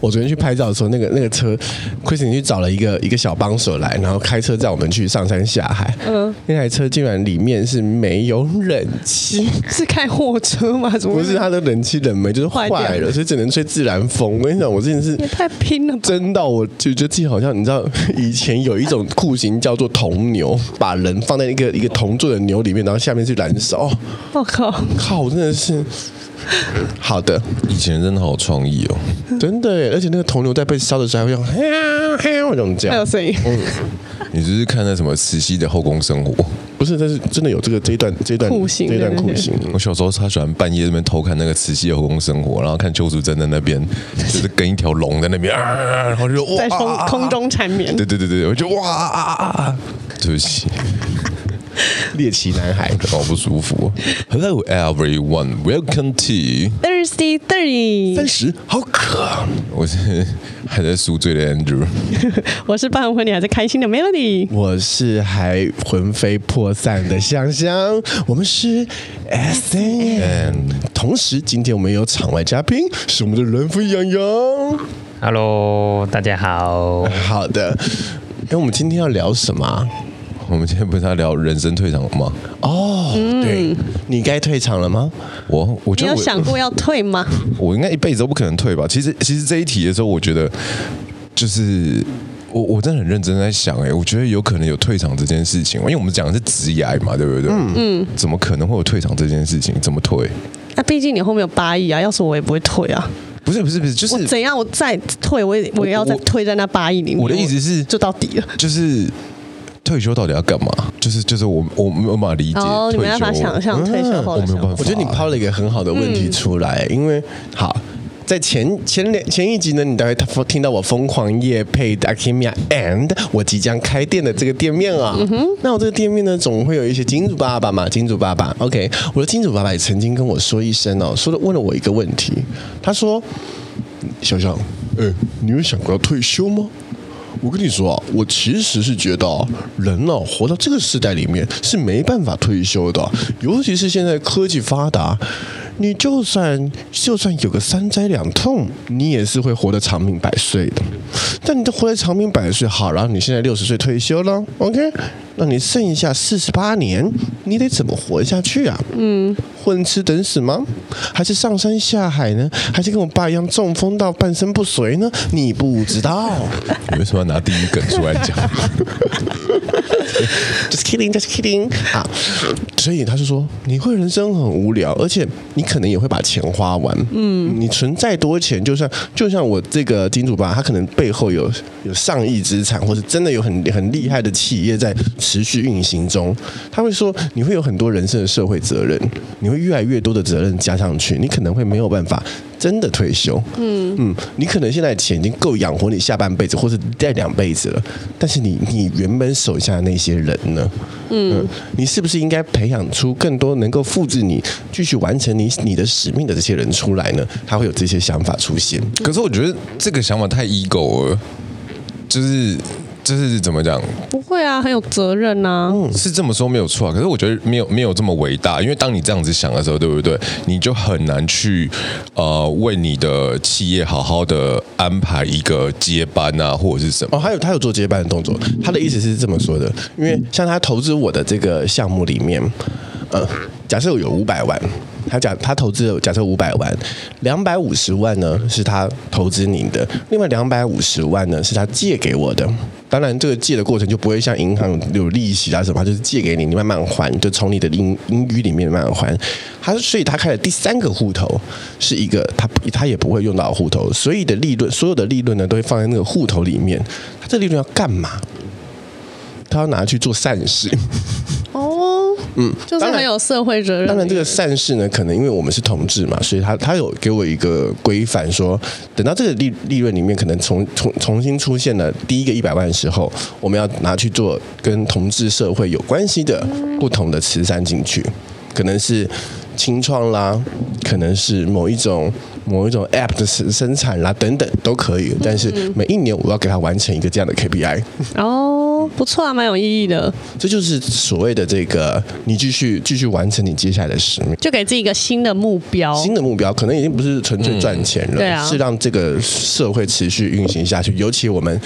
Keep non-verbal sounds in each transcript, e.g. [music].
我昨天去拍照的时候，那个那个车，Kristen 去找了一个一个小帮手来，然后开车载我们去上山下海。嗯，那台车竟然里面是没有冷气，[laughs] 是开货车吗？怎么不是？它的冷气冷媒就是坏了，所以只能吹自然风。我跟你讲，我真的是也太拼了，真到我就觉得自己好像你知道，以前有一种酷刑叫做铜牛，把人放在一个一个铜做的牛里面，然后下面去燃烧。我靠，靠，我真的是。[laughs] 好的，以前真的好有创意哦，真的耶，而且那个铜牛在被烧的时候还会用嘿呀嘿呀那种叫，还有声音。嗯，你只是看那什么慈禧的后宫生活？不是，但是真的有这个这一段这一段酷刑，这一段酷刑。我小时候超喜欢半夜那边偷看那个慈禧的后宫生活，然后看邱淑贞在那边就是跟一条龙在那边啊，然后就哇在空空中缠绵。对对对对，我就哇啊啊啊！对不起。猎奇男孩，好不舒服。Hello everyone, welcome to Thirsty Thirty。三十好渴，我是还在宿醉的 Andrew，[laughs] 我是办完婚礼还在开心的 Melody，我是还魂飞魄散的香香。我们是 S N 同时今天我们有场外嘉宾，是我们的人夫洋洋。Hello，大家好。好的，那我们今天要聊什么？我们今天不是要聊人生退场了吗？哦，对，你该退场了吗？我，我觉得我你有想过要退吗？[laughs] 我应该一辈子都不可能退吧。其实，其实这一题的时候，我觉得就是我，我真的很认真在想，哎，我觉得有可能有退场这件事情，因为我们讲的是职涯嘛，对不对？嗯嗯，怎么可能会有退场这件事情？怎么退？那毕竟你后面有八亿啊，要是我也不会退啊。不是不是不是，就是我怎样，我再退，我也我也要再退在那八亿里面。我的意思是，就到底了，就是。退休到底要干嘛？就是就是我我没有办法理解。哦，你没办法想象退休后的生活。我觉得你抛了一个很好的问题出来，嗯、因为好在前前两前一集呢，你大概听到我疯狂夜配 Akimia and 我即将开店的这个店面啊。嗯、那我这个店面呢，总会有一些金主爸爸嘛，金主爸爸。OK，我的金主爸爸也曾经跟我说一声哦，说了问了我一个问题，他说：“小小，哎、欸，你有想过要退休吗？”我跟你说啊，我其实是觉得，人呢活到这个时代里面是没办法退休的，尤其是现在科技发达，你就算就算有个三灾两痛，你也是会活得长命百岁的。但你都活得长命百岁，好，然后你现在六十岁退休了，OK？那你剩下四十八年，你得怎么活下去啊？嗯，混吃等死吗？还是上山下海呢？还是跟我爸一样中风到半身不遂呢？你不知道。[laughs] 你为什么要拿第一梗出来讲？[laughs] Just kidding, just kidding。啊，所以他就说，你会人生很无聊，而且你可能也会把钱花完。嗯，你存再多钱，就像就像我这个金主爸，他可能背后有有上亿资产，或是真的有很很厉害的企业在。持续运行中，他会说你会有很多人生的社会责任，你会越来越多的责任加上去，你可能会没有办法真的退休。嗯嗯，你可能现在钱已经够养活你下半辈子，或者再两辈子了，但是你你原本手下的那些人呢？嗯，嗯，你是不是应该培养出更多能够复制你继续完成你你的使命的这些人出来呢？他会有这些想法出现。可是我觉得这个想法太 ego 了，就是。这是怎么讲？不会啊，很有责任呐、啊。嗯，是这么说没有错啊。可是我觉得没有没有这么伟大，因为当你这样子想的时候，对不对？你就很难去呃为你的企业好好的安排一个接班啊，或者是什么。哦，还有他有做接班的动作。他的意思是这么说的，因为像他投资我的这个项目里面，呃，假设有五百万。他假他投资了假设五百万，两百五十万呢是他投资您的，另外两百五十万呢是他借给我的。当然，这个借的过程就不会像银行有利息啊什么，就是借给你，你慢慢还，就从你的盈盈余里面慢慢还。他所以他开了第三个户头，是一个他他也不会用到户头，所以的利润所有的利润呢都会放在那个户头里面。他这利润要干嘛？他要拿去做善事。嗯，就是很有社会责任。当然，这个善事呢，可能因为我们是同志嘛，所以他他有给我一个规范，说等到这个利利润里面可能重重重新出现了第一个一百万的时候，我们要拿去做跟同志社会有关系的不同的慈善进去，可能是清创啦，可能是某一种某一种 App 的生生产啦等等都可以。但是每一年我要给他完成一个这样的 KPI。哦。哦，不错啊，蛮有意义的。这就是所谓的这个，你继续继续完成你接下来的使命，就给自己一个新的目标。新的目标可能已经不是纯粹赚钱了，对啊，是让这个社会持续运行下去。尤其我们。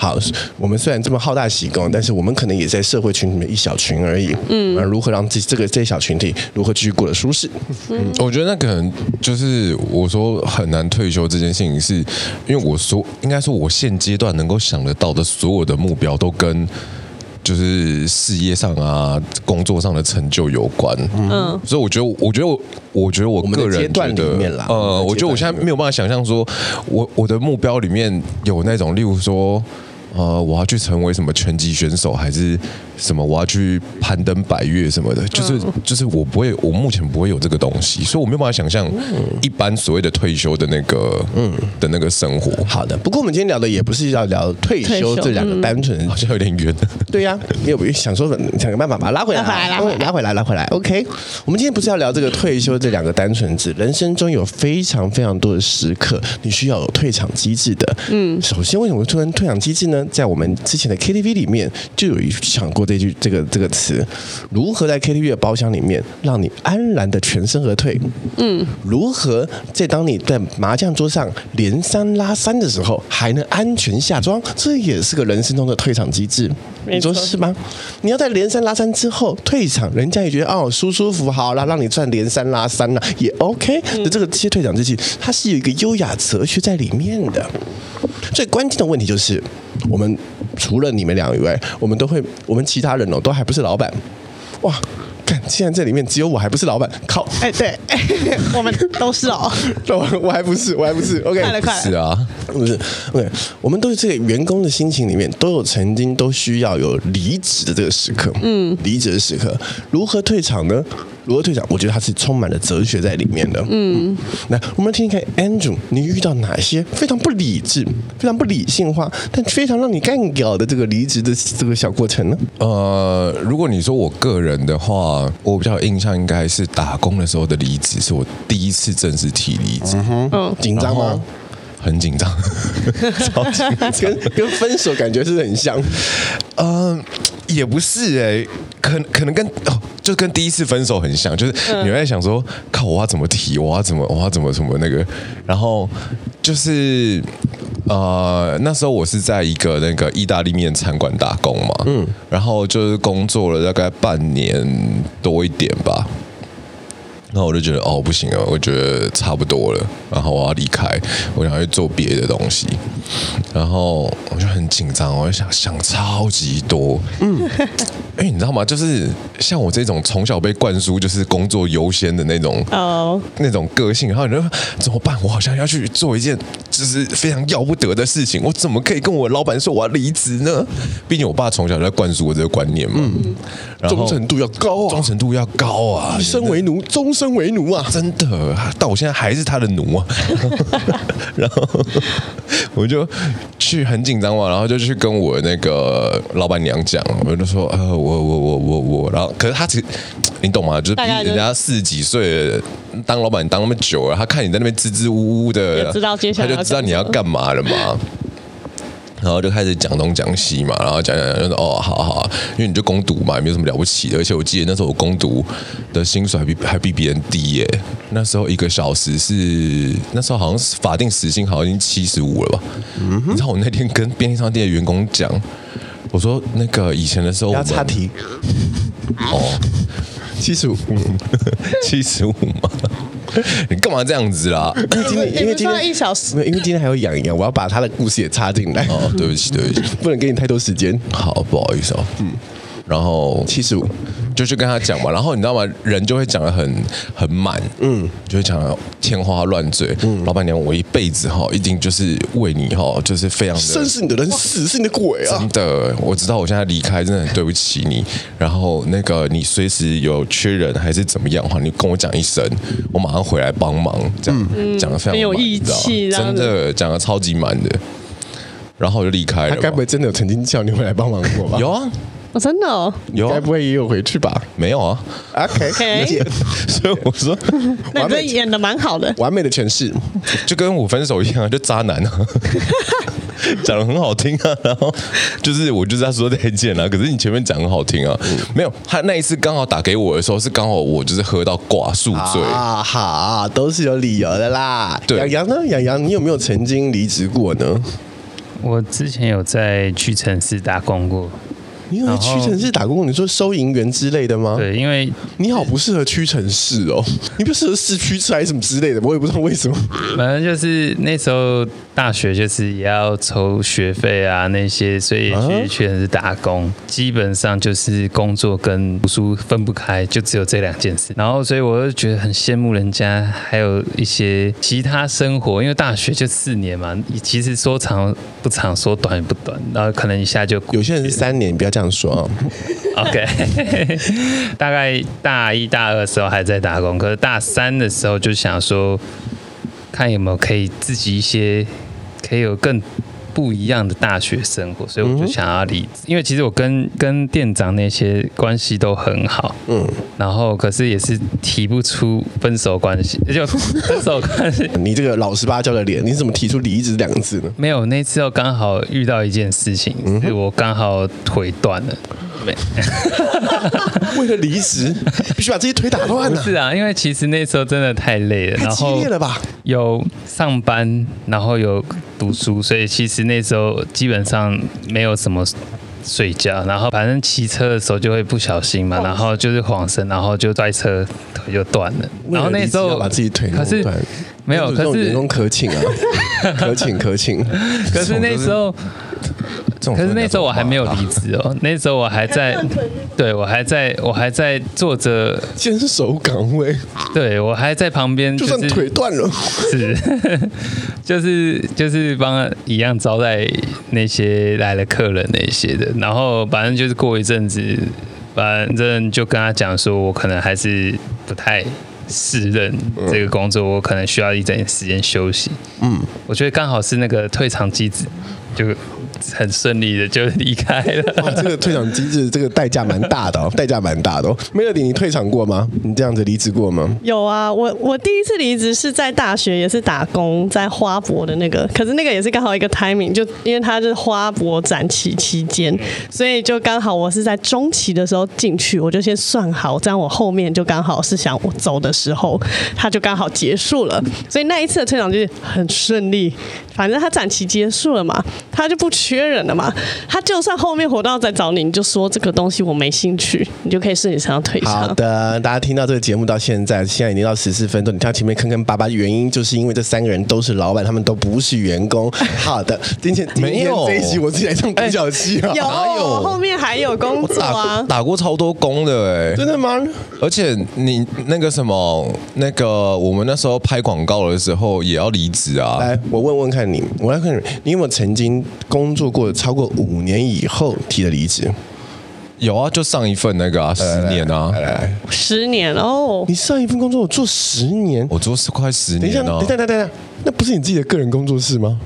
好，我们虽然这么好大喜功，但是我们可能也在社会群里面一小群而已。嗯，而如何让这这个这小群体如何继续过得舒适？嗯，我觉得那可能就是我说很难退休这件事情是，是因为我说应该说我现阶段能够想得到的所有的目标都跟就是事业上啊、工作上的成就有关。嗯，所以我觉得，我觉得我，我觉得我个人觉得，呃，我觉得我现在没有办法想象说我我的目标里面有那种，例如说。呃，我要去成为什么拳击选手，还是什么？我要去攀登百岳什么的，就是就是我不会，我目前不会有这个东西，所以我没有办法想象一般所谓的退休的那个嗯的那个生活。好的，不过我们今天聊的也不是要聊退休这两个单纯，好像有点远。对呀，你有没有想说想个办法把它 [laughs] 拉回来？拉回来，拉回来，拉回来。OK，我们今天不是要聊这个退休这两个单纯字，人生中有非常非常多的时刻，你需要有退场机制的。嗯，首先为什么会突然退场机制呢？在我们之前的 KTV 里面就有一场过这句这个这个词，如何在 KTV 的包厢里面让你安然的全身而退？嗯，如何在当你在麻将桌上连三拉三的时候还能安全下庄？这也是个人生中的退场机制，你说是吗？你要在连三拉三之后退场，人家也觉得哦舒舒服好了，让你赚连三拉三了也 OK。那这个这些退场机制，它是有一个优雅哲学在里面的。最关键的问题就是。我们除了你们两个以外，我们都会，我们其他人哦，都还不是老板，哇！看，现在这里面只有我还不是老板，靠！哎，对，[laughs] 我们都是哦，[laughs] 我我还不是，我还不是，OK，快了快了，是啊，不是，OK，我们都是这个员工的心情里面都有曾经都需要有离职的这个时刻，嗯，离职的时刻，如何退场呢？如何退场？我觉得它是充满了哲学在里面的。嗯，来，我们来听一看，Andrew，你遇到哪些非常不理智、非常不理性化，但非常让你干掉的这个离职的这个小过程呢？呃，如果你说我个人的话，我比较有印象应该是打工的时候的离职，是我第一次正式提离职。嗯哼，紧张吗？很紧张，[laughs] 超紧张跟跟分手感觉是很像。嗯、呃，也不是哎、欸，可可能跟哦。就跟第一次分手很像，就是你会在想说，靠，我要怎么提，我要怎么，我要怎么什么那个，然后就是呃，那时候我是在一个那个意大利面餐馆打工嘛，嗯，然后就是工作了大概半年多一点吧。那我就觉得哦，不行了，我觉得差不多了，然后我要离开，我想去做别的东西，然后我就很紧张，我就想想超级多，嗯，哎，你知道吗？就是像我这种从小被灌输就是工作优先的那种哦，那种个性，然后你说怎么办？我好像要去做一件就是非常要不得的事情，我怎么可以跟我老板说我要离职呢？毕竟我爸从小就在灌输我这个观念嘛，嗯，忠诚度要高啊，忠诚度要高啊，身为奴，终身为奴啊！真的，到我现在还是他的奴啊。[laughs] 然后我就去很紧张嘛，然后就去跟我那个老板娘讲，我就说呃，我我我我我，然后可是他其实你懂吗？就是比人家四十几岁当老板当那么久了，他看你在那边支支吾吾的，知道接下来他就知道你要干嘛了嘛。然后就开始讲东讲西嘛，然后讲讲讲就说哦，好好，因为你就工读嘛，也没有什么了不起的。而且我记得那时候我工读的薪水还比还比别人低耶。那时候一个小时是那时候好像是法定时薪好像已经七十五了吧？嗯。你知道我那天跟便利商店的员工讲，我说那个以前的时候我，要插题哦，七十五，七十五嘛。[laughs] 你干嘛这样子啦？因为今天，[laughs] 因为今天一小时，因为今天还有养一养，我要把他的故事也插进来。哦，对不起，对不起，[laughs] 不能给你太多时间。好，不好意思哦。嗯。然后七十五，就去跟他讲嘛。然后你知道吗？人就会讲得很很满，嗯，就会讲得天花乱坠。嗯，老板娘，我一辈子哈，一定就是为你哈，就是非常的生是你的人，死是你的鬼啊！真的，我知道我现在离开真的很对不起你。然后那个你随时有缺人还是怎么样的话，你跟我讲一声，我马上回来帮忙。这样讲的非常没有义气，真的讲的超级满的。然后我就离开了。他该不会真的有曾经叫你回来帮忙过吧？有啊。哦，真的哦，有该不会也有回去吧？没有啊，OK，理解。[laughs] 所以我说，[laughs] 那这演的蛮好的，完美的诠释，就跟我分手一样，就渣男啊。[laughs] 讲的很好听啊，然后就是我就是在说再见啊，可是你前面讲很好听啊，嗯、没有，他那一次刚好打给我的时候是刚好我就是喝到挂宿醉啊，好，都是有理由的啦。对，洋洋呢？杨洋，你有没有曾经离职过呢？我之前有在屈臣氏打工过。你有在屈臣氏打工？你说收银员之类的吗？对，因为你好不适合屈臣氏哦，[laughs] 你不适合市区吃还是什么之类的，我也不知道为什么。反正就是那时候大学就是也要筹学费啊那些，所以去屈臣氏打工，啊、基本上就是工作跟读书分不开，就只有这两件事。然后所以我就觉得很羡慕人家还有一些其他生活，因为大学就四年嘛，其实说长不长，说短也不短，然后可能一下就有些人是三年，不要这样说，[laughs] OK，大概大一大二的时候还在打工，可是大三的时候就想说，看有没有可以自己一些可以有更不一样的大学生活，所以我就想要离职，因为其实我跟跟店长那些关系都很好，嗯，然后可是也是提不出分手关系，就 [laughs] 分手关系。你这个老实巴交的脸，你怎么提出离职两个字呢？没有，那次又刚好遇到一件事情，嗯、是我刚好腿断了。对，[laughs] 为了离职，必须把自己腿打断了。是啊，因为其实那时候真的太累了，太激烈了吧？有上班，然后有读书，所以其实那时候基本上没有什么睡觉。然后反正骑车的时候就会不小心嘛，然后就是晃神，然后就摔车，腿就断了。然后那时候把自己腿弄断，没有，可是员工可请啊，可请可请。可是那时候。可是那时候我还没有离职哦，那时候我还在，对我还在我还在做着 [laughs] 坚守岗位，对我还在旁边，就算腿断了，是，就是 [laughs] 就是帮一样招待那些来的客人那些的，然后反正就是过一阵子，反正就跟他讲说，我可能还是不太适任这个工作，我可能需要一点时间休息。嗯，我觉得刚好是那个退场机制就。很顺利的就离开了。哇，这个退场机制，这个代价蛮大的哦，[laughs] 代价蛮大的哦。Melody，你退场过吗？你这样子离职过吗？有啊，我我第一次离职是在大学，也是打工在花博的那个，可是那个也是刚好一个 timing，就因为它是花博展期期间，所以就刚好我是在中期的时候进去，我就先算好，这样我后面就刚好是想我走的时候，它就刚好结束了，所以那一次的退场就是很顺利。反正他展期结束了嘛，他就不缺人了嘛。他就算后面活到再找你，你就说这个东西我没兴趣，你就可以顺理成章退场。好的，大家听到这个节目到现在，现在已经到十四分钟，你看前面坑坑巴巴，原因就是因为这三个人都是老板，他们都不是员工。[laughs] 好的，今天没有这一集我自己来唱独角戏啊，有，有后面还有工作啊，打，打过超多工的哎、欸，真的吗？而且你那个什么，那个我们那时候拍广告的时候也要离职啊。来，我问问看。你我来看你，你有没有曾经工作过超过五年以后提的离职？有啊，就上一份那个啊，十年啊，来来来，十年哦。你上一份工作我做十年，我做是快十年啊。等一下，等一下，等一下，那不是你自己的个人工作室吗？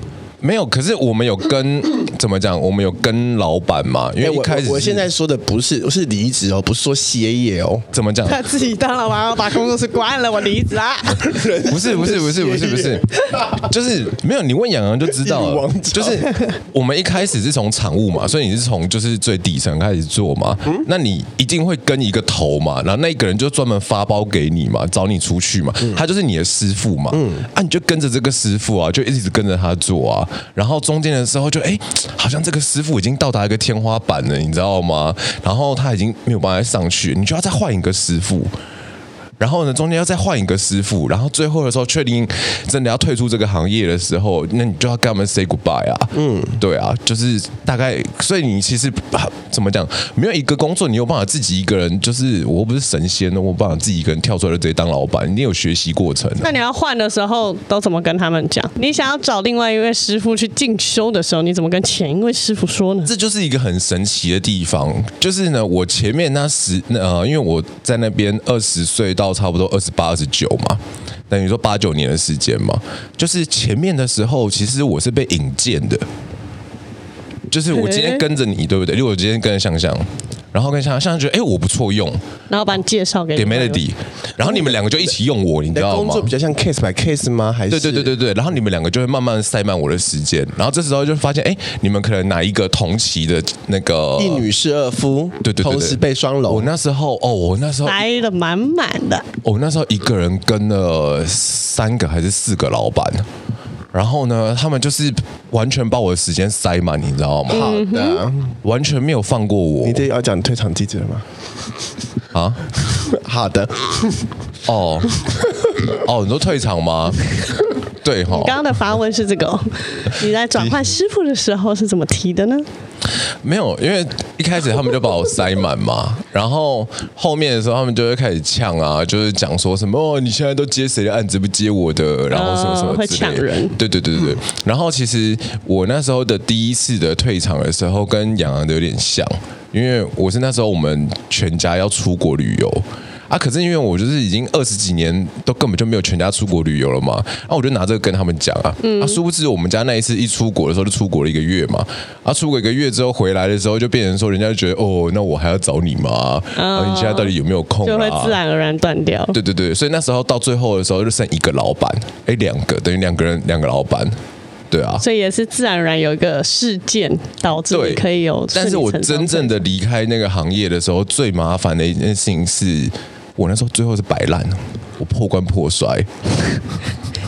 没有，可是我们有跟 [coughs] 怎么讲？我们有跟老板嘛？因为一开始我，我现在说的不是，是离职哦，不是说歇业哦。怎么讲？他自己当老板，要把工作室关了，我离职啊！[laughs] 不是，不是，不是，不是，不是，[laughs] 就是没有。你问洋洋就知道了。就是我们一开始是从厂务嘛，所以你是从就是最底层开始做嘛。那你一定会跟一个头嘛，然后那一个人就专门发包给你嘛，找你出去嘛，他就是你的师傅嘛。嗯，啊，你就跟着这个师傅啊，就一直跟着他做啊。然后中间的时候就哎，好像这个师傅已经到达一个天花板了，你知道吗？然后他已经没有办法上去，你就要再换一个师傅。然后呢，中间要再换一个师傅，然后最后的时候确定真的要退出这个行业的时候，那你就要跟他们 say goodbye 啊。嗯，对啊，就是大概，所以你其实怎么讲，没有一个工作你有办法自己一个人，就是我不是神仙，我有办法自己一个人跳出来就直接当老板，你有学习过程啊。那你要换的时候都怎么跟他们讲？你想要找另外一位师傅去进修的时候，你怎么跟前一位师傅说呢？这就是一个很神奇的地方，就是呢，我前面那十呃，因为我在那边二十岁到。差不多二十八、二十九嘛，等于说八九年的时间嘛。就是前面的时候，其实我是被引荐的，就是我今天跟着你，对不对？因为我今天跟着香香，然后跟香香觉得哎我不错用，然后把你介绍给给 Melody，然后你们两个就一起用我，你知道吗？工作比较像 case by case 吗？还是对对对对对，然后你们两个就会慢慢塞满我的时间，然后这时候就发现哎，你们可能哪一个同期的那个一女是二夫，对对对，同时被双龙。我那时候哦，我那时候塞的满满的，我那时候一个人跟了三个还是四个老板。然后呢，他们就是完全把我的时间塞满，你知道吗？好的，完全没有放过我。你这要讲退场机制了吗？啊，[laughs] 好的。哦，哦，你说退场吗？对哈。你刚刚的发问是这个、哦，[laughs] 你在转换师傅的时候是怎么提的呢？没有，因为一开始他们就把我塞满嘛，然后后面的时候他们就会开始呛啊，就是讲说什么哦，你现在都接谁的案子不接我的，然后什么什么之类的。会抢人。对对对对对。然后其实我那时候的第一次的退场的时候，跟杨洋的有点像，因为我是那时候我们全家要出国旅游。啊！可是因为我就是已经二十几年都根本就没有全家出国旅游了嘛，啊，我就拿这个跟他们讲啊，嗯、啊，殊不知我们家那一次一出国的时候就出国了一个月嘛，啊，出国一个月之后回来的时候就变成说，人家就觉得哦，那我还要找你吗？哦、啊，你现在到底有没有空、啊？就会自然而然断掉。对对对，所以那时候到最后的时候就剩一个老板，哎，两个等于两个人两个老板，对啊，所以也是自然而然有一个事件导致你可以有。但是我真正的离开那个行业的时候，最麻烦的一件事情是。我那时候最后是摆烂，我破罐破摔。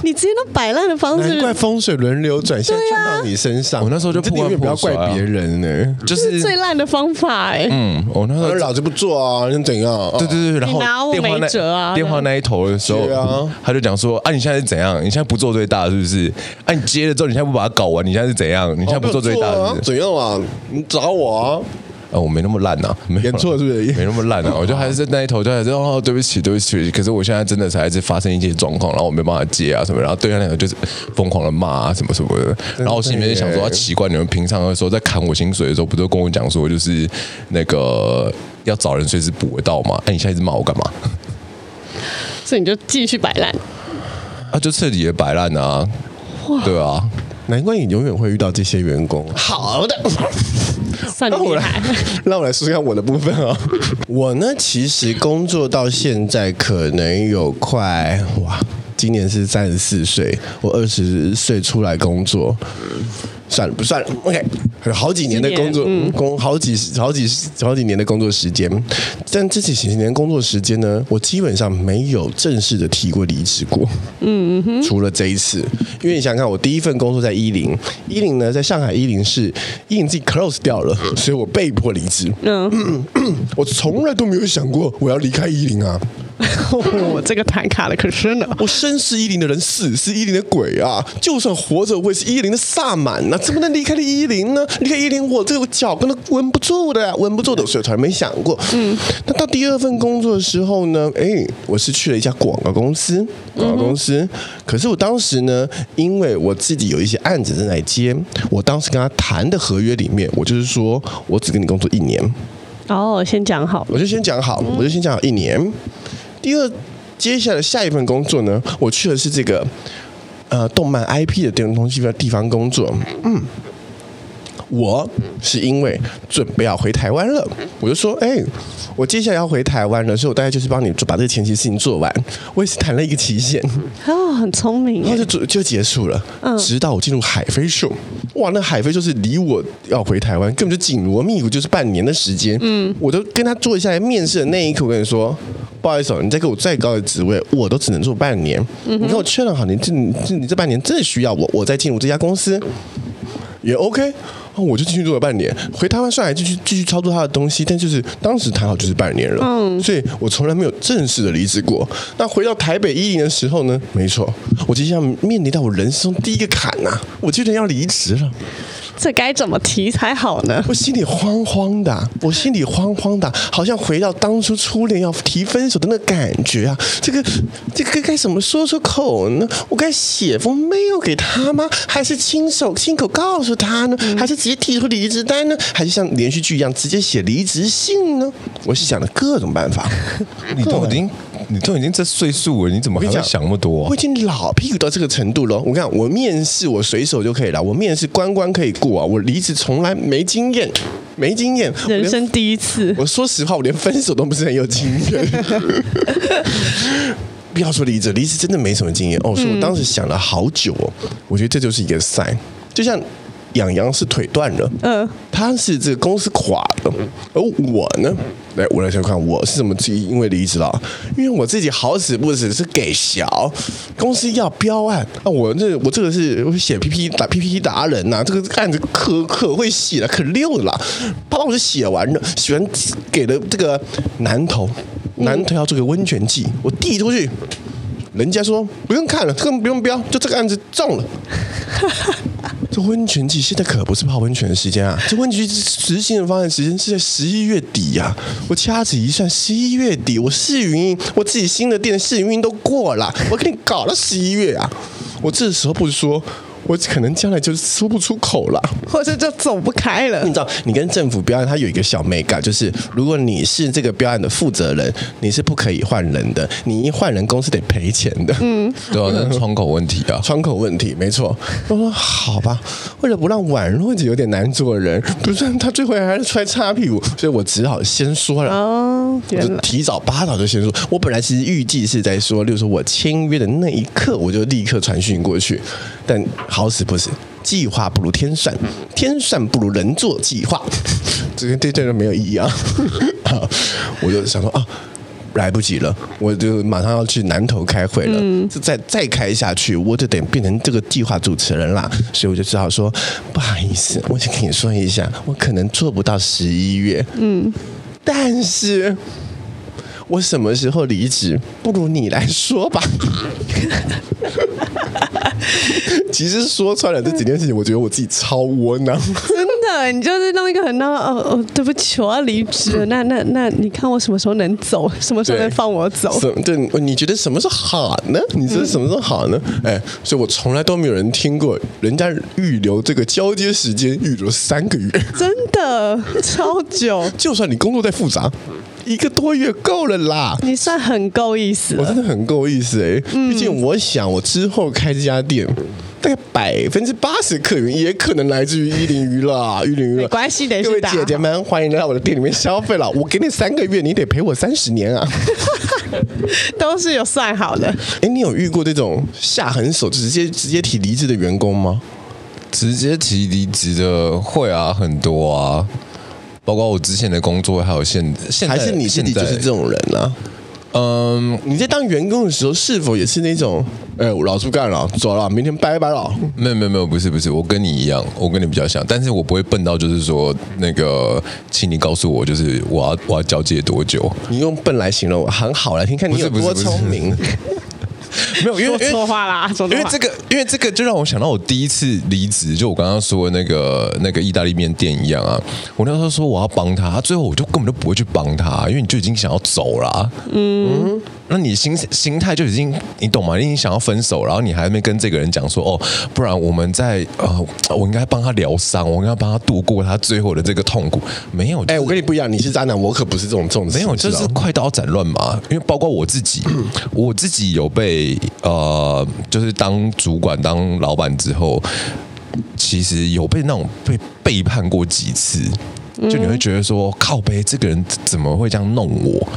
你直接用摆烂的方式，难怪风水轮流转，现在转到你身上。我那时候就破罐破摔，不要怪别人呢，就是最烂的方法哎。嗯，我那时候老子不做啊，你怎样？对对对，然后电话那电话那一头的时候，他就讲说啊，你现在是怎样？你现在不做最大是不是？啊，你接了之后，你现在不把它搞完，你现在是怎样？你现在不做最大是怎样啊？你找我啊？啊，我没那么烂呐，没演错是不是？没那么烂啊，[laughs] 我就还是在那一头，就还是哦，对不起，对不起。可是我现在真的是还是发生一些状况，然后我没办法接啊什么，然后对方两个就是疯狂的骂啊什么什么的。然后我心里面就想说，奇怪，你们平常的时候在砍我薪水的时候，不都跟我讲说，就是那个要找人随时补得到吗？哎，你现在一直骂我干嘛？[laughs] 所以你就继续摆烂啊，就彻底的摆烂啊，对啊，难怪你永远会遇到这些员工。好的。算厉害，让我来，[laughs] 让我来说一下我的部分啊。[laughs] 我呢，其实工作到现在可能有快哇，今年是三十四岁，我二十岁出来工作。算了，不算了，OK，还有好几年的工作，嗯、工好几好几好几年的工作时间，但这几年工作时间呢，我基本上没有正式的提过离职过，嗯嗯哼，除了这一次，因为你想想看，我第一份工作在一零，一零呢，在上海一零是一零自己 close 掉了，所以我被迫离职，嗯，[clears throat] 我从来都没有想过我要离开一零啊。[laughs] 我这个弹卡的可深了。我生是一零的人，死是一零的鬼啊！就算活着，我也是一零的萨满啊，怎么能离开了一零呢？离开一零，我这个脚跟都稳不住的，稳不住的，所以我从来没想过。嗯，那到第二份工作的时候呢？哎，我是去了一家广告公司，广告公司。嗯、可是我当时呢，因为我自己有一些案子正在接，我当时跟他谈的合约里面，我就是说我只跟你工作一年。哦，先讲好，我就先讲好，我就先讲好一年。第二，接下来下一份工作呢，我去的是这个，呃，动漫 IP 的这种东西的地方工作。嗯，我是因为准备要回台湾了，我就说，哎，我接下来要回台湾了，所以我大概就是帮你把这个前期事情做完。我也是谈了一个期限，哦，很聪明，然后就就结束了。嗯，直到我进入海飞秀，哇，那海飞就是离我要回台湾根本就紧锣密鼓，就是半年的时间。嗯，我都跟他坐下来面试的那一刻，我跟你说。不好意思，你再给我再高的职位，我都只能做半年。嗯、你跟我确认好，你这你这半年真的需要我，我再进入这家公司也 OK。我就进去做了半年，回台湾上来继续继续操作他的东西。但就是当时谈好就是半年了，嗯，所以我从来没有正式的离职过。那回到台北一零的时候呢？没错，我即将面临到我人生第一个坎呐、啊，我居然要离职了。这该怎么提才好呢？我心里慌慌的，我心里慌慌的，好像回到当初初恋要提分手的那个感觉啊！这个这个该怎么说出口呢？我该写封 mail 给他吗？还是亲手亲口告诉他呢？还是直接提出离职单呢？还是像连续剧一样直接写离职信呢？我是想了各种办法。[laughs] 你都已经你都已经这岁数了，你怎么还会想那么多、啊？我已经老屁股到这个程度了。我看我面试我随手就可以了，我面试关关可以过啊。我离职从来没经验，没经验，人生第一次。我说实话，我连分手都不是很有经验。[laughs] 不要说离职，离职真的没什么经验哦。所以我当时想了好久哦，我觉得这就是一个 sign，就像。洋洋是腿断了，嗯，他是这个公司垮了，而我呢，来我来先看我是怎么因为离职了，因为我自己好死不死是给小公司要标案。啊，我这我这个是我写 PPT 打 PPT 达人呐，这个案子可可会写了，可溜了啦，啪啪我就写完了，写完给了这个南头，南头要做个温泉季，我递出去，人家说不用看了，根本不用标，就这个案子中了。[laughs] 这温泉季现在可不是泡温泉的时间啊！这温泉季执行的方案时间是在十一月底呀、啊！我掐指一算，十一月底我试运营，我自己新的店试运营都过了，我给你搞到十一月啊！我这时候不是说。我可能将来就说不出口了，或者就走不开了。你知道，你跟政府标案，它有一个小美感，就是如果你是这个标案的负责人，你是不可以换人的，你一换人，公司得赔钱的。嗯，对啊，那窗口问题啊，窗口问题，没错。我说好吧，为了不让宛若姐有点难做人，不是他最后还是出来擦屁股，所以我只好先说了。哦，我就提早八早就先说。我本来其实预计是在说，例如说我签约的那一刻，我就立刻传讯过去，但。好死不死，计划不如天算，天算不如人做计划，[laughs] 这跟对这人没有意义啊！[laughs] 我就想说啊，来不及了，我就马上要去南头开会了，嗯、再再开下去，我就得变成这个计划主持人啦。所以我就只好说，不好意思，我先跟你说一下，我可能做不到十一月，嗯，但是我什么时候离职，不如你来说吧。[laughs] 其实说穿了这几件事情，我觉得我自己超窝囊。真的，你就是弄一个很闹哦哦，对不起，我要离职了。那 [laughs] 那那，你看我什么时候能走？什么时候能放我走？对，你觉得什么时候好呢？你觉得什么时候好呢？嗯、哎，所以我从来都没有人听过人家预留这个交接时间预留三个月，真的超久。[laughs] 就算你工作再复杂。一个多月够了啦，你算很够意思，我真的很够意思哎、欸。嗯、毕竟我想，我之后开这家店，大概百分之八十客源也可能来自于一零娱乐，一零娱乐。没关系的，各位姐姐们，欢迎来到我的店里面消费了。我给你三个月，你得陪我三十年啊，[laughs] 都是有算好的。哎，你有遇过这种下狠手直接直接提离职的员工吗？直接提离职的会啊，很多啊。包括我之前的工作，还有现现在，还是你自己就是这种人啊？嗯，你在当员工的时候，是否也是那种，哎，我老子干了，走了，明天拜拜了？没有没有没有，不是不是，我跟你一样，我跟你比较像，但是我不会笨到就是说，那个，请你告诉我，就是我要我要交接多久？你用笨来形容我，很好来听看你有多聪明。[laughs] [laughs] 没有，因为说错话啦，因为这个，因为这个就让我想到我第一次离职，就我刚刚说的那个那个意大利面店一样啊。我那时候说我要帮他，最后我就根本就不会去帮他，因为你就已经想要走了啊。嗯。那你心心态就已经，你懂吗？你已经想要分手，然后你还没跟这个人讲说，哦，不然我们在呃，我应该帮他疗伤，我应该帮他度过他最后的这个痛苦。没有，哎、就是欸，我跟你不一样，你是渣男，我可不是这种这种。没有，就是快刀斩乱麻。因为包括我自己，[clears throat] 我自己有被呃，就是当主管、当老板之后，其实有被那种被背叛过几次，就你会觉得说，靠背，这个人怎么会这样弄我？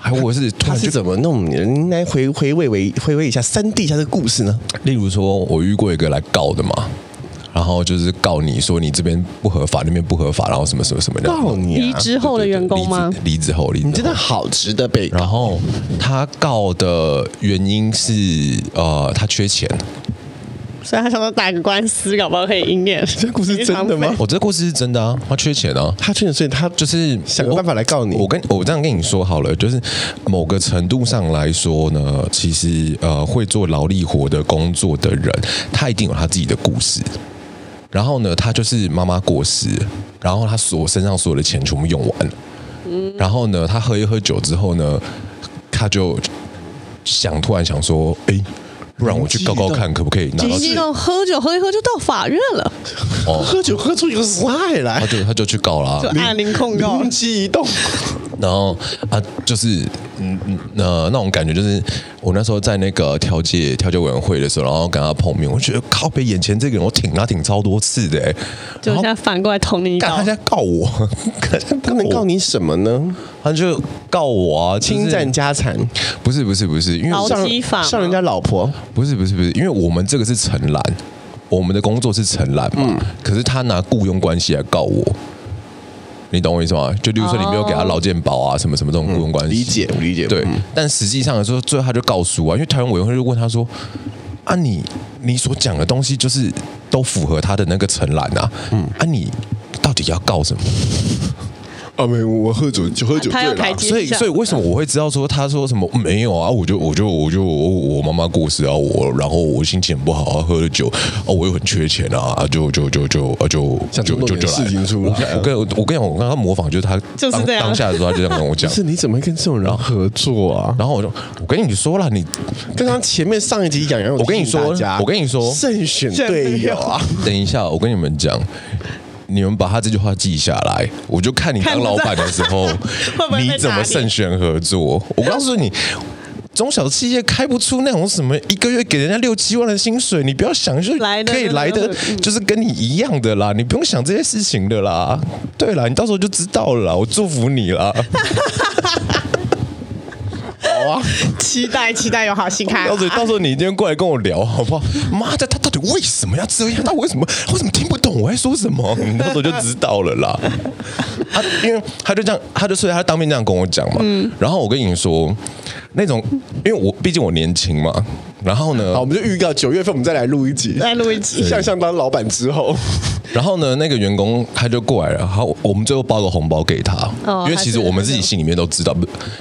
还我是他是怎么弄你的？你来回回味回回味一下三 D 一下这个故事呢？例如说，我遇过一个来告的嘛，然后就是告你说你这边不合法，那边不合法，然后什么什么什么的。告你离职后的员工吗？离职后，离职后，你真的好值得被。然后他告的原因是呃，他缺钱。所以他想说打个官司，搞不好可以应验。这故事是真的吗？我这故事是真的啊，他缺钱啊，他缺钱，所以他就是想个办法来告你。我，我跟我这样跟你说好了，就是某个程度上来说呢，其实呃，会做劳力活的工作的人，他一定有他自己的故事。然后呢，他就是妈妈过世，然后他所身上所有的钱全部用完了。嗯。然后呢，他喝一喝酒之后呢，他就想突然想说，哎。不然我去告告看，可不可以拿到？激动，喝酒喝一喝就到法院了。哦，喝酒喝出一个啥来？他就他就去告了，就按铃控告，灵机一动。然后啊，就是嗯嗯呃那种感觉，就是我那时候在那个调解调解委员会的时候，然后跟他碰面，我觉得靠北眼前这个人，我挺他挺超多次的，就现在反过来捅你一刀，他现在告我，[laughs] 他能告你什么呢？他就告我啊，侵占家产，不是不是不是，因为上上人家老婆，不是不是不是，因为我们这个是承揽，我们的工作是承揽嘛，嗯、可是他拿雇佣关系来告我。你懂我意思吗？就例如说你没有给他劳健保啊，什么什么这种雇佣关系，理解我理解。对，但实际上的时候，最后他就告诉啊，因为台湾委员会就问他说：“啊你，你你所讲的东西就是都符合他的那个承揽啊，嗯，啊你到底要告什么？”啊没有，我喝酒就喝酒醉了，所以所以为什么我会知道说他说什么没有啊？我就我就我就我我妈妈过世啊，我然后我心情不好啊，喝了酒啊，我又很缺钱啊，就就就就啊就就就就事情出来。我跟我跟你讲，我刚刚模仿就是他当当下的时候，他就这样跟我讲。是你怎么跟这种人合作啊？然后我就我跟你说了，你刚刚前面上一集讲，我跟你说，我跟你说，慎选队友啊。等一下，我跟你们讲。你们把他这句话记下来，我就看你当老板的时候，[laughs] 你怎么慎选合作。我告诉你，中小企业开不出那种什么一个月给人家六七万的薪水，你不要想就可以来的，就是跟你一样的啦，你不用想这些事情的啦。对啦，你到时候就知道了啦，我祝福你啦。[laughs] [laughs] 期待期待有好戏看。到时候到时候你一定要过来跟我聊，好不好？妈的，他到底为什么要这样？他为什么为什么听不懂我在说什么？你 [laughs] 到时候就知道了啦。啊，因为他就这样，他就所以他当面这样跟我讲嘛。嗯。然后我跟你说，那种因为我毕竟我年轻嘛。然后呢，好，我们就预告九月份我们再来录一集，来录一集。向向当老板之后，[laughs] 然后呢，那个员工他就过来了，好，我们最后包个红包给他，哦、因为其实我们自己心里面都知道，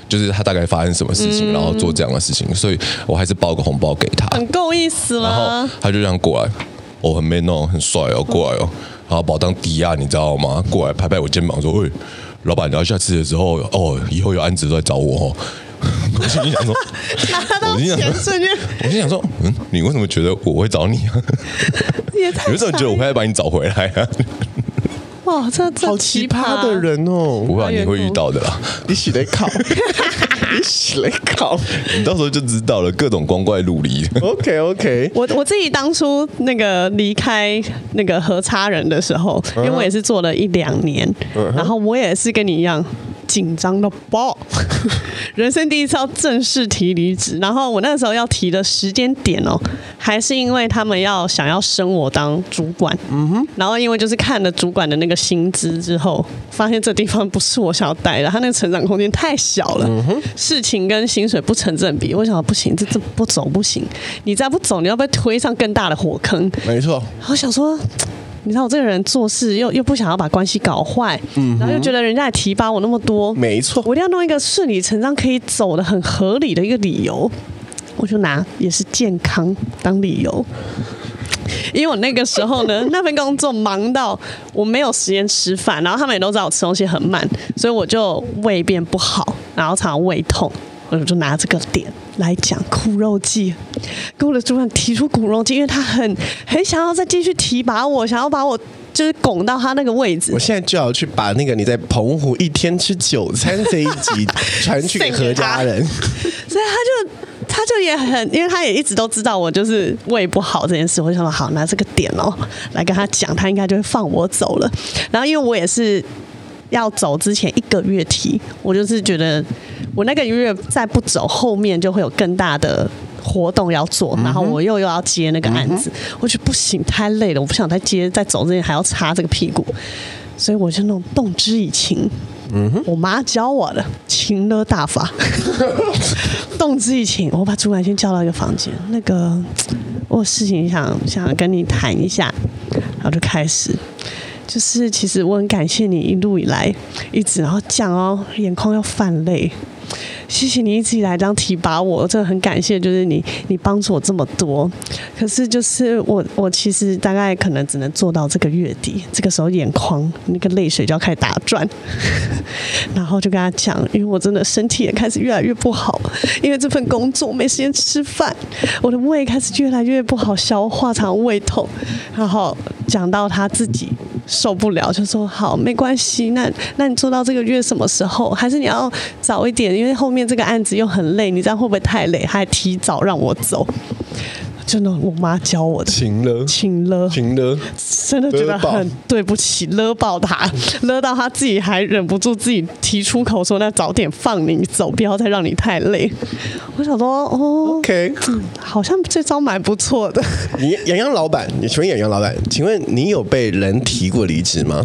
就是他大概发生什么事情，嗯、然后做这样的事情，所以我还是包个红包给他，很够意思了。然后他就这样过来，我、哦、很 man 哦，很帅哦，过来哦，然后把我当迪亚，你知道吗？过来拍拍我肩膀说：“喂，老板，你要下次的时候，哦，以后有案子都来找我哦。” [laughs] 我心里想说，[laughs] 拿到钱瞬间，我心想说，嗯，你为什么觉得我会找你啊？[laughs] 也太……你为什么觉得我会把你找回来啊？哇，这这好奇葩的人哦！不怕你会遇到的啦，你洗来考，你洗来考，你到时候就知道了，各种光怪陆离。OK OK，我我自己当初那个离开那个和差人的时候，因为我也是做了一两年，然后我也是跟你一样。紧张的爆，[laughs] 人生第一次要正式提离职，然后我那时候要提的时间点哦，还是因为他们要想要升我当主管，嗯哼，然后因为就是看了主管的那个薪资之后，发现这地方不是我想要待的，他那个成长空间太小了，嗯哼，事情跟薪水不成正比，我想不行，这这不走不行，你再不走，你要被推上更大的火坑，没错，我想说。你知道我这个人做事又又不想要把关系搞坏，嗯，然后又觉得人家也提拔我那么多，没错，我一定要弄一个顺理成章可以走的很合理的一个理由，我就拿也是健康当理由，因为我那个时候呢，[laughs] 那份工作忙到我没有时间吃饭，然后他们也都知道我吃东西很慢，所以我就胃变不好，然后常常胃痛。我就拿这个点来讲苦肉计，跟我的主管提出苦肉计，因为他很很想要再继续提拔我，想要把我就是拱到他那个位置。我现在就要去把那个你在澎湖一天吃九餐这一集传去给何家人，[laughs] 所以他就他就也很，因为他也一直都知道我就是胃不好这件事，我就想说好拿这个点哦来跟他讲，他应该就会放我走了。然后因为我也是。要走之前一个月提，我就是觉得我那个月再不走，后面就会有更大的活动要做，然后我又又要接那个案子，我觉得不行，太累了，我不想再接，再走之前还要擦这个屁股，所以我就那种动之以情。嗯哼，我妈教我的情勒大法，[laughs] 动之以情，我把主管先叫到一个房间，那个我有事情想想跟你谈一下，然后就开始。就是，其实我很感谢你一路以来一直然后讲哦，眼眶要泛泪。谢谢你一直以来这样提拔我，真的很感谢。就是你，你帮助我这么多。可是就是我，我其实大概可能只能做到这个月底。这个时候眼眶那个泪水就要开始打转，[laughs] 然后就跟他讲，因为我真的身体也开始越来越不好，因为这份工作没时间吃饭，我的胃开始越来越不好消化，常胃痛。然后讲到他自己。受不了，就说好没关系，那那你做到这个月什么时候？还是你要早一点？因为后面这个案子又很累，你这样会不会太累？还提早让我走？真的，我妈教我的，请了，请了，请了，真的觉得很对不起，勒爆他，[laughs] 勒到他自己还忍不住自己提出口说：“那早点放你走，不要再让你太累。”我想说，哦，OK，好像这招蛮不错的。你洋洋老板，你请问洋洋老板，请问你有被人提过离职吗？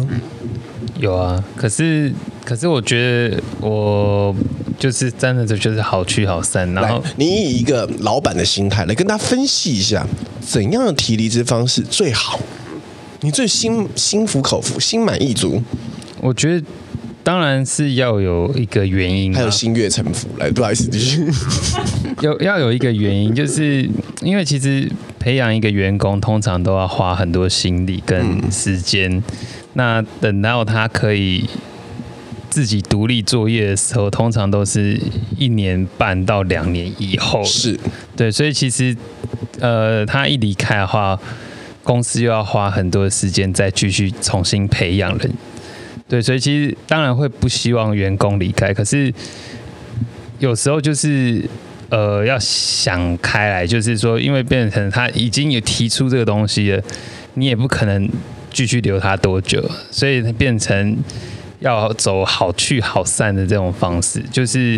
有啊，可是可是我觉得我就是真的这就是好聚好散。然后你以一个老板的心态来跟他分析一下，怎样的提离职方式最好？你最心心服口服、心满意足？我觉得当然是要有一个原因，还有心悦诚服。来，不好意思，继续。[laughs] [laughs] 有要有一个原因，就是因为其实培养一个员工，通常都要花很多心力跟时间。嗯那等到他可以自己独立作业的时候，通常都是一年半到两年以后。是，对，所以其实，呃，他一离开的话，公司又要花很多时间再继续重新培养人。对，所以其实当然会不希望员工离开，可是有时候就是，呃，要想开来，就是说，因为变成他已经有提出这个东西了，你也不可能。继续留他多久？所以他变成要走好聚好散的这种方式，就是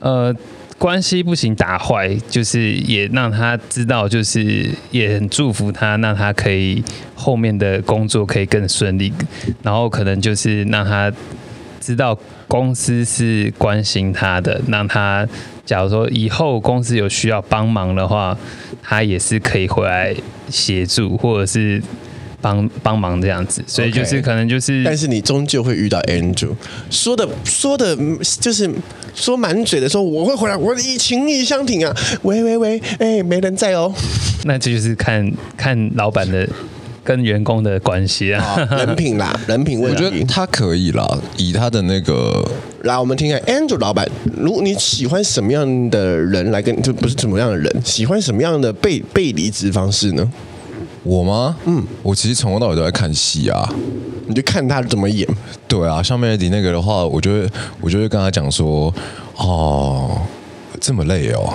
呃关系不行打坏，就是也让他知道，就是也很祝福他，让他可以后面的工作可以更顺利，然后可能就是让他知道公司是关心他的，让他假如说以后公司有需要帮忙的话，他也是可以回来协助，或者是。帮帮忙这样子，所以就是可能就是，但是你终究会遇到 Andrew 说的说的，就是说满嘴的说我会回来，我以情义相挺啊，喂喂喂，哎、欸，没人在哦，[laughs] 那这就是看看老板的跟员工的关系啊，[laughs] 人品啦，人品问题，我觉得他可以啦，以他的那个，来我们听看 Andrew 老板，如果你喜欢什么样的人来跟，就不是什么样的人，喜欢什么样的被被离职方式呢？我吗？嗯，我其实从头到尾都在看戏啊，你就看他怎么演。对啊，像 Melody 那个的话，我就会我就会跟他讲说，哦，这么累哦，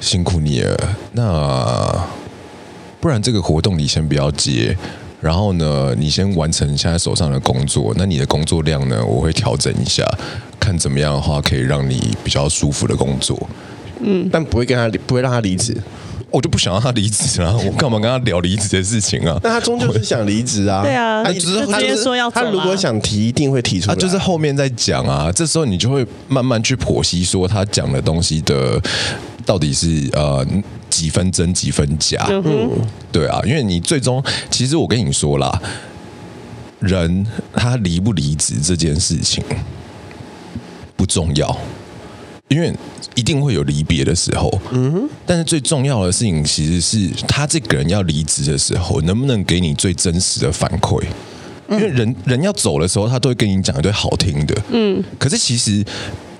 辛苦你了。那不然这个活动你先不要接，然后呢，你先完成现在手上的工作。那你的工作量呢，我会调整一下，看怎么样的话可以让你比较舒服的工作。嗯，但不会跟他不会让他离职。我就不想让他离职啊！我干嘛跟他聊离职的事情啊？那他终究是想离职啊！对啊，他只是他直接说要走。他如果想提，一定会提出来。他就是后面再讲啊，这时候你就会慢慢去剖析，说他讲的东西的到底是呃几分真几分假。嗯，对啊，因为你最终其实我跟你说啦，人他离不离职这件事情不重要。因为一定会有离别的时候，嗯哼，但是最重要的事情其实是他这个人要离职的时候，能不能给你最真实的反馈？因为人人要走的时候，他都会跟你讲一堆好听的，嗯，可是其实。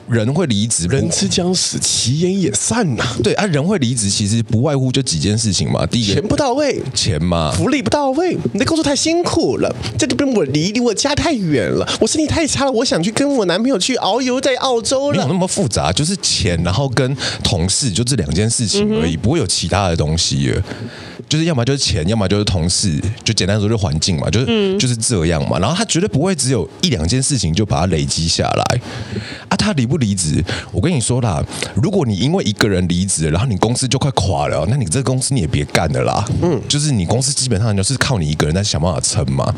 人会离职，人之将死，其言也善呐、啊。对啊，人会离职，其实不外乎就几件事情嘛。第一个，钱不到位，钱嘛，福利不到位，你的工作太辛苦了，这就跟我离离我家太远了，我身体太差了，我想去跟我男朋友去遨游在澳洲了。没有那么复杂，就是钱，然后跟同事就这两件事情而已，嗯、不会有其他的东西了。就是要么就是钱，要么就是同事，就简单说就环境嘛，就是、嗯、就是这样嘛。然后他绝对不会只有一两件事情就把它累积下来啊。他离不离职？我跟你说啦，如果你因为一个人离职，然后你公司就快垮了，那你这个公司你也别干了啦。嗯，就是你公司基本上就是靠你一个人在想办法撑嘛，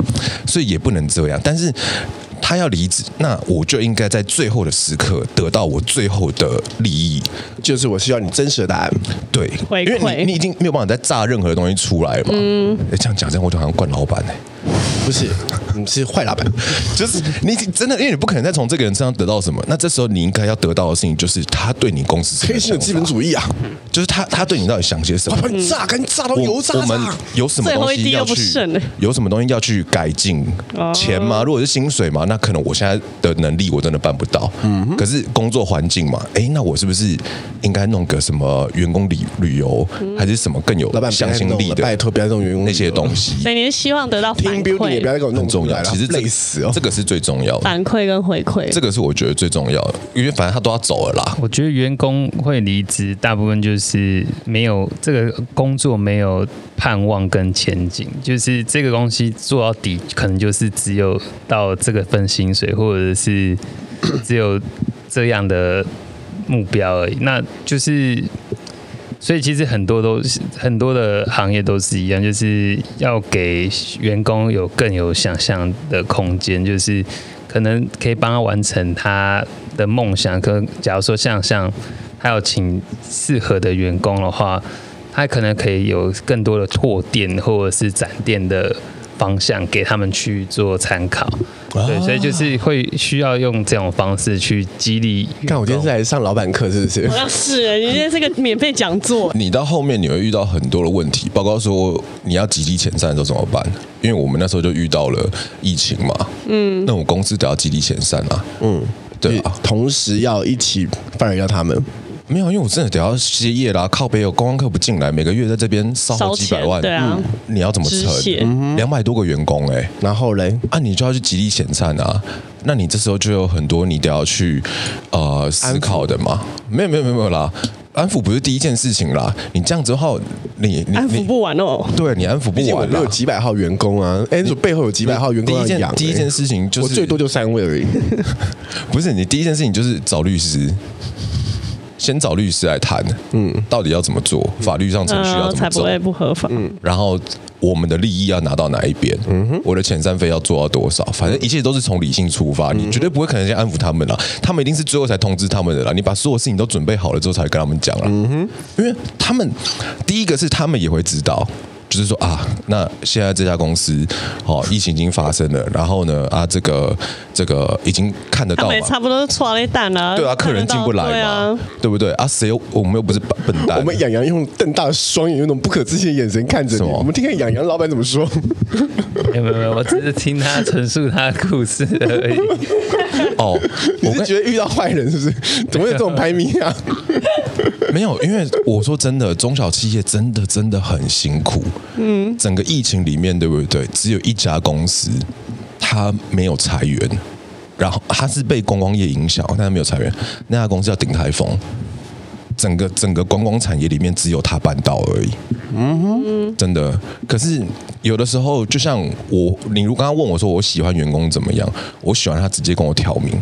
所以也不能这样。但是。他要离职，那我就应该在最后的时刻得到我最后的利益，就是我需要你真实的答案。对，因为你你已经没有办法再炸任何东西出来了嘛。嗯，哎，这样讲这样我就好像惯老板呢、欸。不是，你是坏老板，[laughs] 就是你真的，因为你不可能再从这个人身上得到什么。那这时候你应该要得到的事情，就是他对你公司黑心的资本主义啊，就是他他对你到底想些什么？把你榨干榨到油炸炸。我们有什么东西要去？有什么东西要去改进？钱吗？如果是薪水嘛，那可能我现在的能力我真的办不到。嗯，可是工作环境嘛，哎，那我是不是应该弄个什么员工旅旅游，还是什么更有向心力的？拜托，不要弄员工那些东西。所以你是希望得到反馈，也不要给我弄重要。其实累死哦，这个是最重要的。反馈跟回馈，这个是我觉得最重要的，因为反正他都要走了啦。我觉得员工会离职，大部分就是没有这个工作没有盼望跟前景，就是这个东西做到底，可能就是只有到这个份薪水，或者是 [clears throat] 只有这样的目标而已。那就是。所以其实很多都是很多的行业都是一样，就是要给员工有更有想象的空间，就是可能可以帮他完成他的梦想。可假如说像像他要请适合的员工的话，他可能可以有更多的拓店或者是展店的。方向给他们去做参考，对，所以就是会需要用这种方式去激励。看我今天是来上老板课，是不是？好像是，你今天是个免费讲座。[laughs] 你到后面你会遇到很多的问题，包括说你要集体遣散的时候怎么办？因为我们那时候就遇到了疫情嘛，嗯，那我公司都要集体遣散啊，嗯，对啊，同时要一起 fire 掉他们。没有，因为我真的得要歇业啦，靠北有观光客不进来，每个月在这边烧好几百万，对啊、嗯，你要怎么撑？两百多个员工哎、欸，然后嘞，啊，你就要去极力遣散啊，那你这时候就有很多你得要去呃思考的嘛。没有没有没有没有啦，安抚不是第一件事情啦，你这样子的话，你你安抚不完哦，对你安抚不完，有几百号员工啊，哎，你背后有几百号员工要养、欸。第一件事情就是我最多就三位而已，[laughs] 不是你第一件事情就是找律师。先找律师来谈，嗯，到底要怎么做？法律上程序要怎么走？才不会不合法。嗯，然后我们的利益要拿到哪一边？嗯哼，我的遣散费要做到多少？反正一切都是从理性出发，你绝对不会可能先安抚他们了，他们一定是最后才通知他们的啦。你把所有事情都准备好了之后，才跟他们讲了。嗯哼，因为他们第一个是他们也会知道。就是说啊，那现在这家公司哦，疫情已经发生了，然后呢啊，这个这个已经看得到嘛，差不多剉咧等了，对啊，客人进不来嘛，对，啊、对不对啊？谁又我们又不是笨蛋，我们养羊用瞪大双眼，用那种不可置信的眼神看着你，我们听看养羊老板怎么说。没有没有，我只是听他陈述他的故事而已。哦，我是觉得遇到坏人是不是？怎么会有这种排名啊？[laughs] 没有，因为我说真的，中小企业真的真的很辛苦。嗯，整个疫情里面，对不对？只有一家公司，它没有裁员，然后它是被观光业影响，但它没有裁员。那家公司叫顶台风，整个整个观光产业里面只有他办到而已。嗯哼，真的。可是有的时候，就像我，你如刚刚问我说，我喜欢员工怎么样？我喜欢他直接跟我挑明。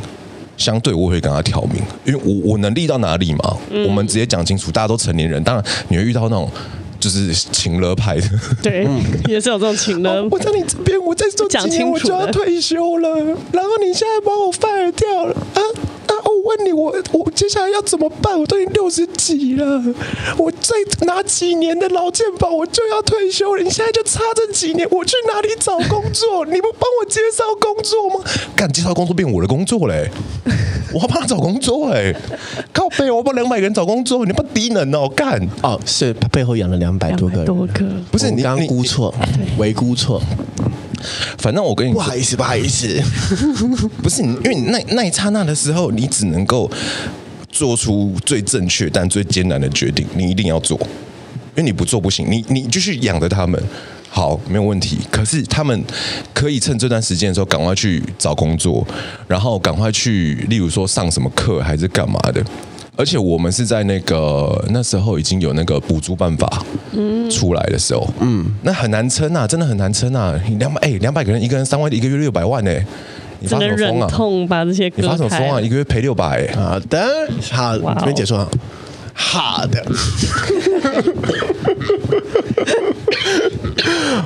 相对我会跟他挑明，因为我我能力到哪里嘛？嗯、我们直接讲清楚，大家都成年人，当然你会遇到那种。就是情勒派的，对，[laughs] 也是有这种情勒。我在你这边，我再做几年我就要退休了，然后你现在把我 fire 掉了啊问你，我我接下来要怎么办？我都已经六十几了，我再拿几年的劳健保，我就要退休了。你现在就差这几年，我去哪里找工作？[laughs] 你不帮我介绍工作吗？干介绍工作变我的工作嘞！[laughs] 我要帮他找工作哎，靠背，我帮两百个人找工作，你不低能哦？干哦，是他背后养了两。百多个，多个不是你刚刚估错，没估错。反正我跟你不好意思，不好意思，[laughs] 不是你，因为你那那一刹那的时候，你只能够做出最正确但最艰难的决定，你一定要做，因为你不做不行。你你继续养着他们，好，没有问题。可是他们可以趁这段时间的时候，赶快去找工作，然后赶快去，例如说上什么课还是干嘛的。而且我们是在那个那时候已经有那个补助办法出来的时候，嗯，那很难撑啊，真的很难撑啊！两百哎，两百个人，一个人三万，一个月六百万呢，你发什么疯啊？痛把这些，你发什么疯啊？一个月赔六百，好的，好，这边结束啊，好的。[laughs]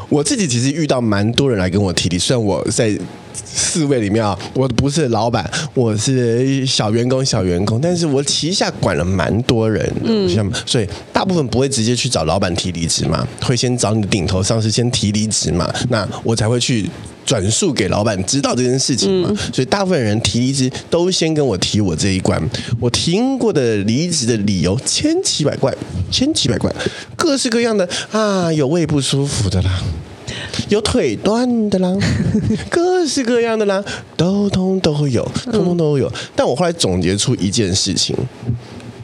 我自己其实遇到蛮多人来跟我提的，虽然我在。四位里面啊，我不是老板，我是小员工，小员工，但是我旗下管了蛮多人，嗯，所以大部分不会直接去找老板提离职嘛，会先找你的顶头上司先提离职嘛，那我才会去转述给老板知道这件事情嘛，所以大部分人提离职都先跟我提我这一关。我听过的离职的理由千奇百怪，千奇百怪，各式各样的啊，有胃不舒服的啦，有腿断的啦，[laughs] 各式各样的啦，都通都会有，通通都会有。但我后来总结出一件事情：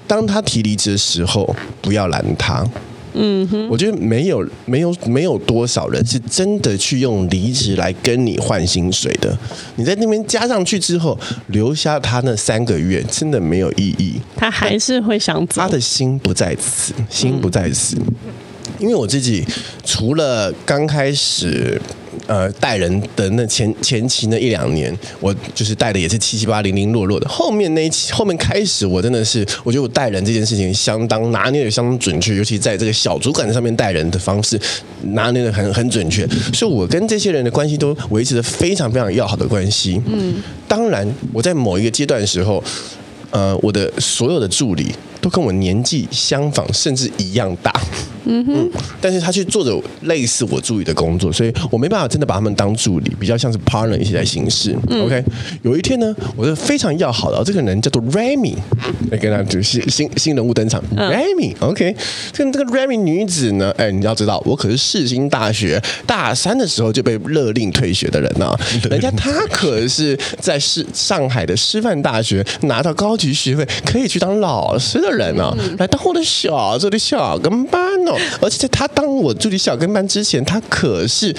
当他提离职的时候，不要拦他。嗯哼，我觉得没有没有没有多少人是真的去用离职来跟你换薪水的。你在那边加上去之后，留下他那三个月，真的没有意义。他还是会想走，他的心不在此，心不在此。嗯、因为我自己除了刚开始。呃，带人的那前前期那一两年，我就是带的也是七七八零零落落的。后面那一期后面开始，我真的是我觉得我带人这件事情相当拿捏的相当准确，尤其在这个小主管上面带人的方式拿捏的很很准确，所以我跟这些人的关系都维持的非常非常要好的关系。嗯，当然我在某一个阶段的时候，呃，我的所有的助理都跟我年纪相仿，甚至一样大。嗯哼，但是他去做着类似我助理的工作，所以我没办法真的把他们当助理，比较像是 partner 一起来行事。嗯、OK，有一天呢，我是非常要好的，这个人叫做 Remy，来跟他就是新新人物登场。嗯、Remy，OK，、okay? 这个这个 Remy 女子呢，哎，你要知道，我可是世新大学大三的时候就被勒令退学的人呢、啊，[laughs] 人家她可是在市上海的师范大学拿到高级学位，可以去当老师的人呢、啊，嗯、来当我的小助理小跟班呢。而且在他当我助理小跟班之前，他可是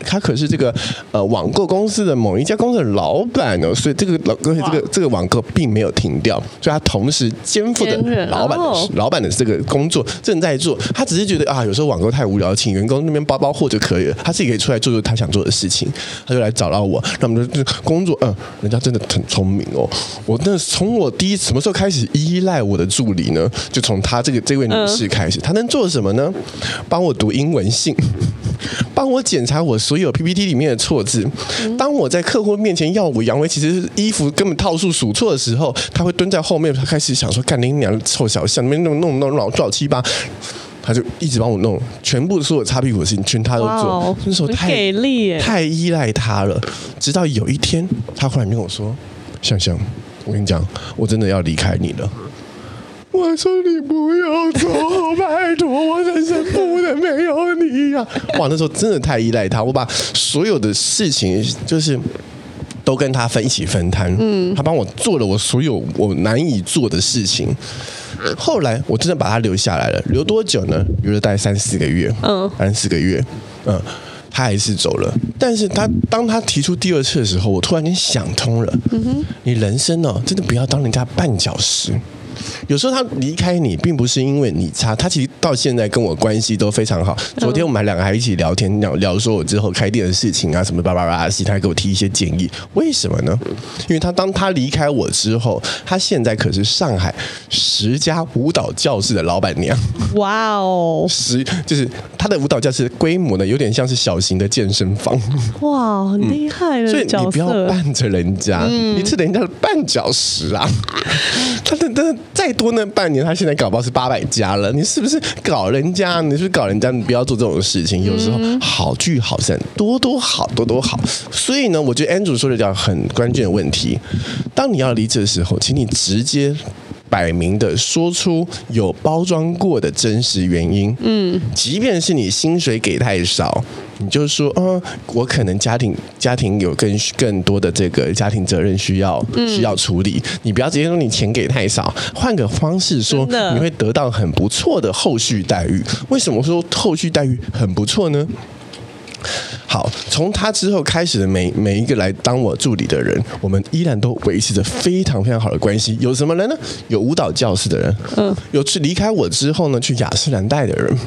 他可是这个呃网购公司的某一家公司的老板哦，所以这个老而且这个这个网购并没有停掉，所以他同时肩负着老板的、哦、老板的这个工作正在做。他只是觉得啊，有时候网购太无聊，请员工那边包包货就可以了，他自己可以出来做做他想做的事情。他就来找到我，那我们就工作，嗯、呃，人家真的很聪明哦。我那从我第一什么时候开始依赖我的助理呢？就从他这个这位女士开始，他能做什么？什么呢？帮我读英文信，[laughs] 帮我检查我所有 PPT 里面的错字。当我在客户面前耀武扬威，其实衣服根本套数数错的时候，他会蹲在后面，他开始想说：“干你娘臭小象，那边弄弄弄老早七八。”他就一直帮我弄，全部所有擦屁股的事情，全他都做。那时候太给力，太依赖他了。直到有一天，他忽然跟我说：“香香，我跟你讲，我真的要离开你了。”我说你不要走，拜托，我人生不能没有你呀、啊！[laughs] 哇，那时候真的太依赖他，我把所有的事情就是都跟他分一起分摊，嗯，他帮我做了我所有我难以做的事情。后来我真的把他留下来了，留多久呢？留了大概三四个月，嗯，三四个月，嗯，他还是走了。但是他当他提出第二次的时候，我突然间想通了，嗯哼，你人生呢、哦，真的不要当人家绊脚石。有时候他离开你，并不是因为你差，他其实到现在跟我关系都非常好。昨天我们两个还一起聊天，聊聊说我之后开店的事情啊，什么巴拉巴拉，他还给我提一些建议。为什么呢？因为他当他离开我之后，他现在可是上海十家舞蹈教室的老板娘。哇哦，十就是他的舞蹈教室规模呢，有点像是小型的健身房。哇，很厉害所以你不要绊着人家，嗯、你是人家的绊脚石啊。[laughs] 他的的。再多那半年，他现在搞不好是八百家了。你是不是搞人家？你是不是搞人家？你不要做这种事情。有时候好聚好散，多多好，多多好。所以呢，我觉得 Andrew 说的叫很关键的问题。当你要离职的时候，请你直接。摆明的说出有包装过的真实原因，嗯，即便是你薪水给太少，你就说，嗯，我可能家庭家庭有更更多的这个家庭责任需要需要处理，你不要直接说你钱给太少，换个方式说，你会得到很不错的后续待遇。为什么说后续待遇很不错呢？好，从他之后开始的每每一个来当我助理的人，我们依然都维持着非常非常好的关系。有什么人呢？有舞蹈教室的人，嗯，有去离开我之后呢，去雅诗兰黛的人，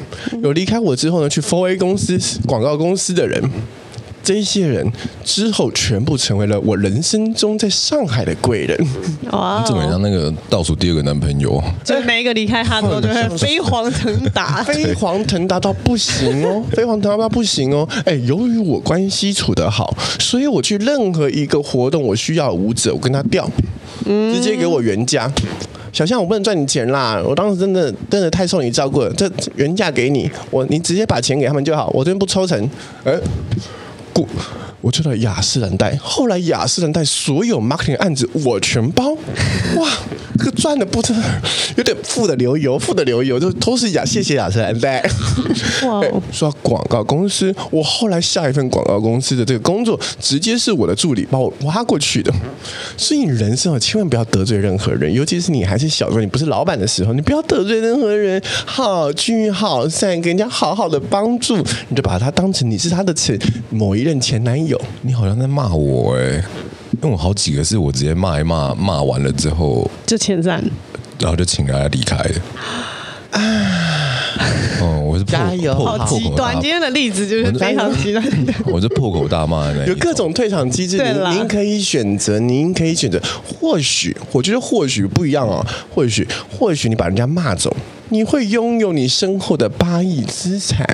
有离开我之后呢，去 Four A 公司广告公司的人。这些人之后全部成为了我人生中在上海的贵人。哇！你怎么像那个倒数第二个男朋友？就每一个离开他之后，就会飞黄腾达，[laughs] 飞黄腾达到不行哦，[laughs] 飞黄腾达到不行哦。哎，由于我关系处得好，所以我去任何一个活动，我需要舞者，我跟他调，直接给我原价。小象，我不能赚你钱啦！我当时真的真的太受你照顾了，这原价给你，我你直接把钱给他们就好，我这边不抽成。哎。Cool. 我做到雅诗兰黛，后来雅诗兰黛所有 marketing 案子我全包，哇，这个赚的不真有点富的流油，富的流油，就都是雅，谢谢雅诗兰黛。哇哎说到广告公司，我后来下一份广告公司的这个工作，直接是我的助理把我挖过去的。所以你人生啊，千万不要得罪任何人，尤其是你还是小时候，你不是老板的时候，你不要得罪任何人，好聚好散，给人家好好的帮助，你就把他当成你是他的前某一任前男友。你好像在骂我哎、因为我好几个是我直接骂一骂，骂完了之后，就遣散。然后就请大家离开啊。哦，我是破加油破好极端，今天的例子就是非常 [laughs] 极端的。我是破口大骂的那一有各种退场机制，您您可以选择，您可以选择。或许我觉得或许不一样哦，或许或许你把人家骂走，你会拥有你身后的八亿资产。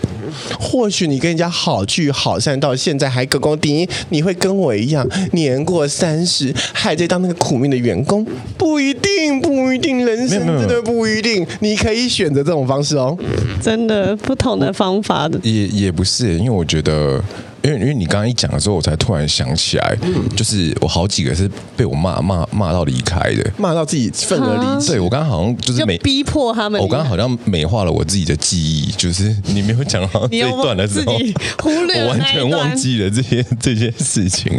或许你跟人家好聚好散，到现在还高高低低，你会跟我一样年过三十，还在当那个苦命的员工。不一定，不一定，人生真的不一定。你可以选择这种方式哦。真的不同的方法的，也也不是，因为我觉得，因为因为你刚刚一讲的时候，我才突然想起来，就是我好几个是被我骂骂骂到离开的。骂到自己愤而离职。对我刚刚好像就是美，就逼迫他们。我刚刚好像美化了我自己的记忆，就是你没有讲到这一段的时候忽略 [laughs] 我完全忘记了这些这些事情。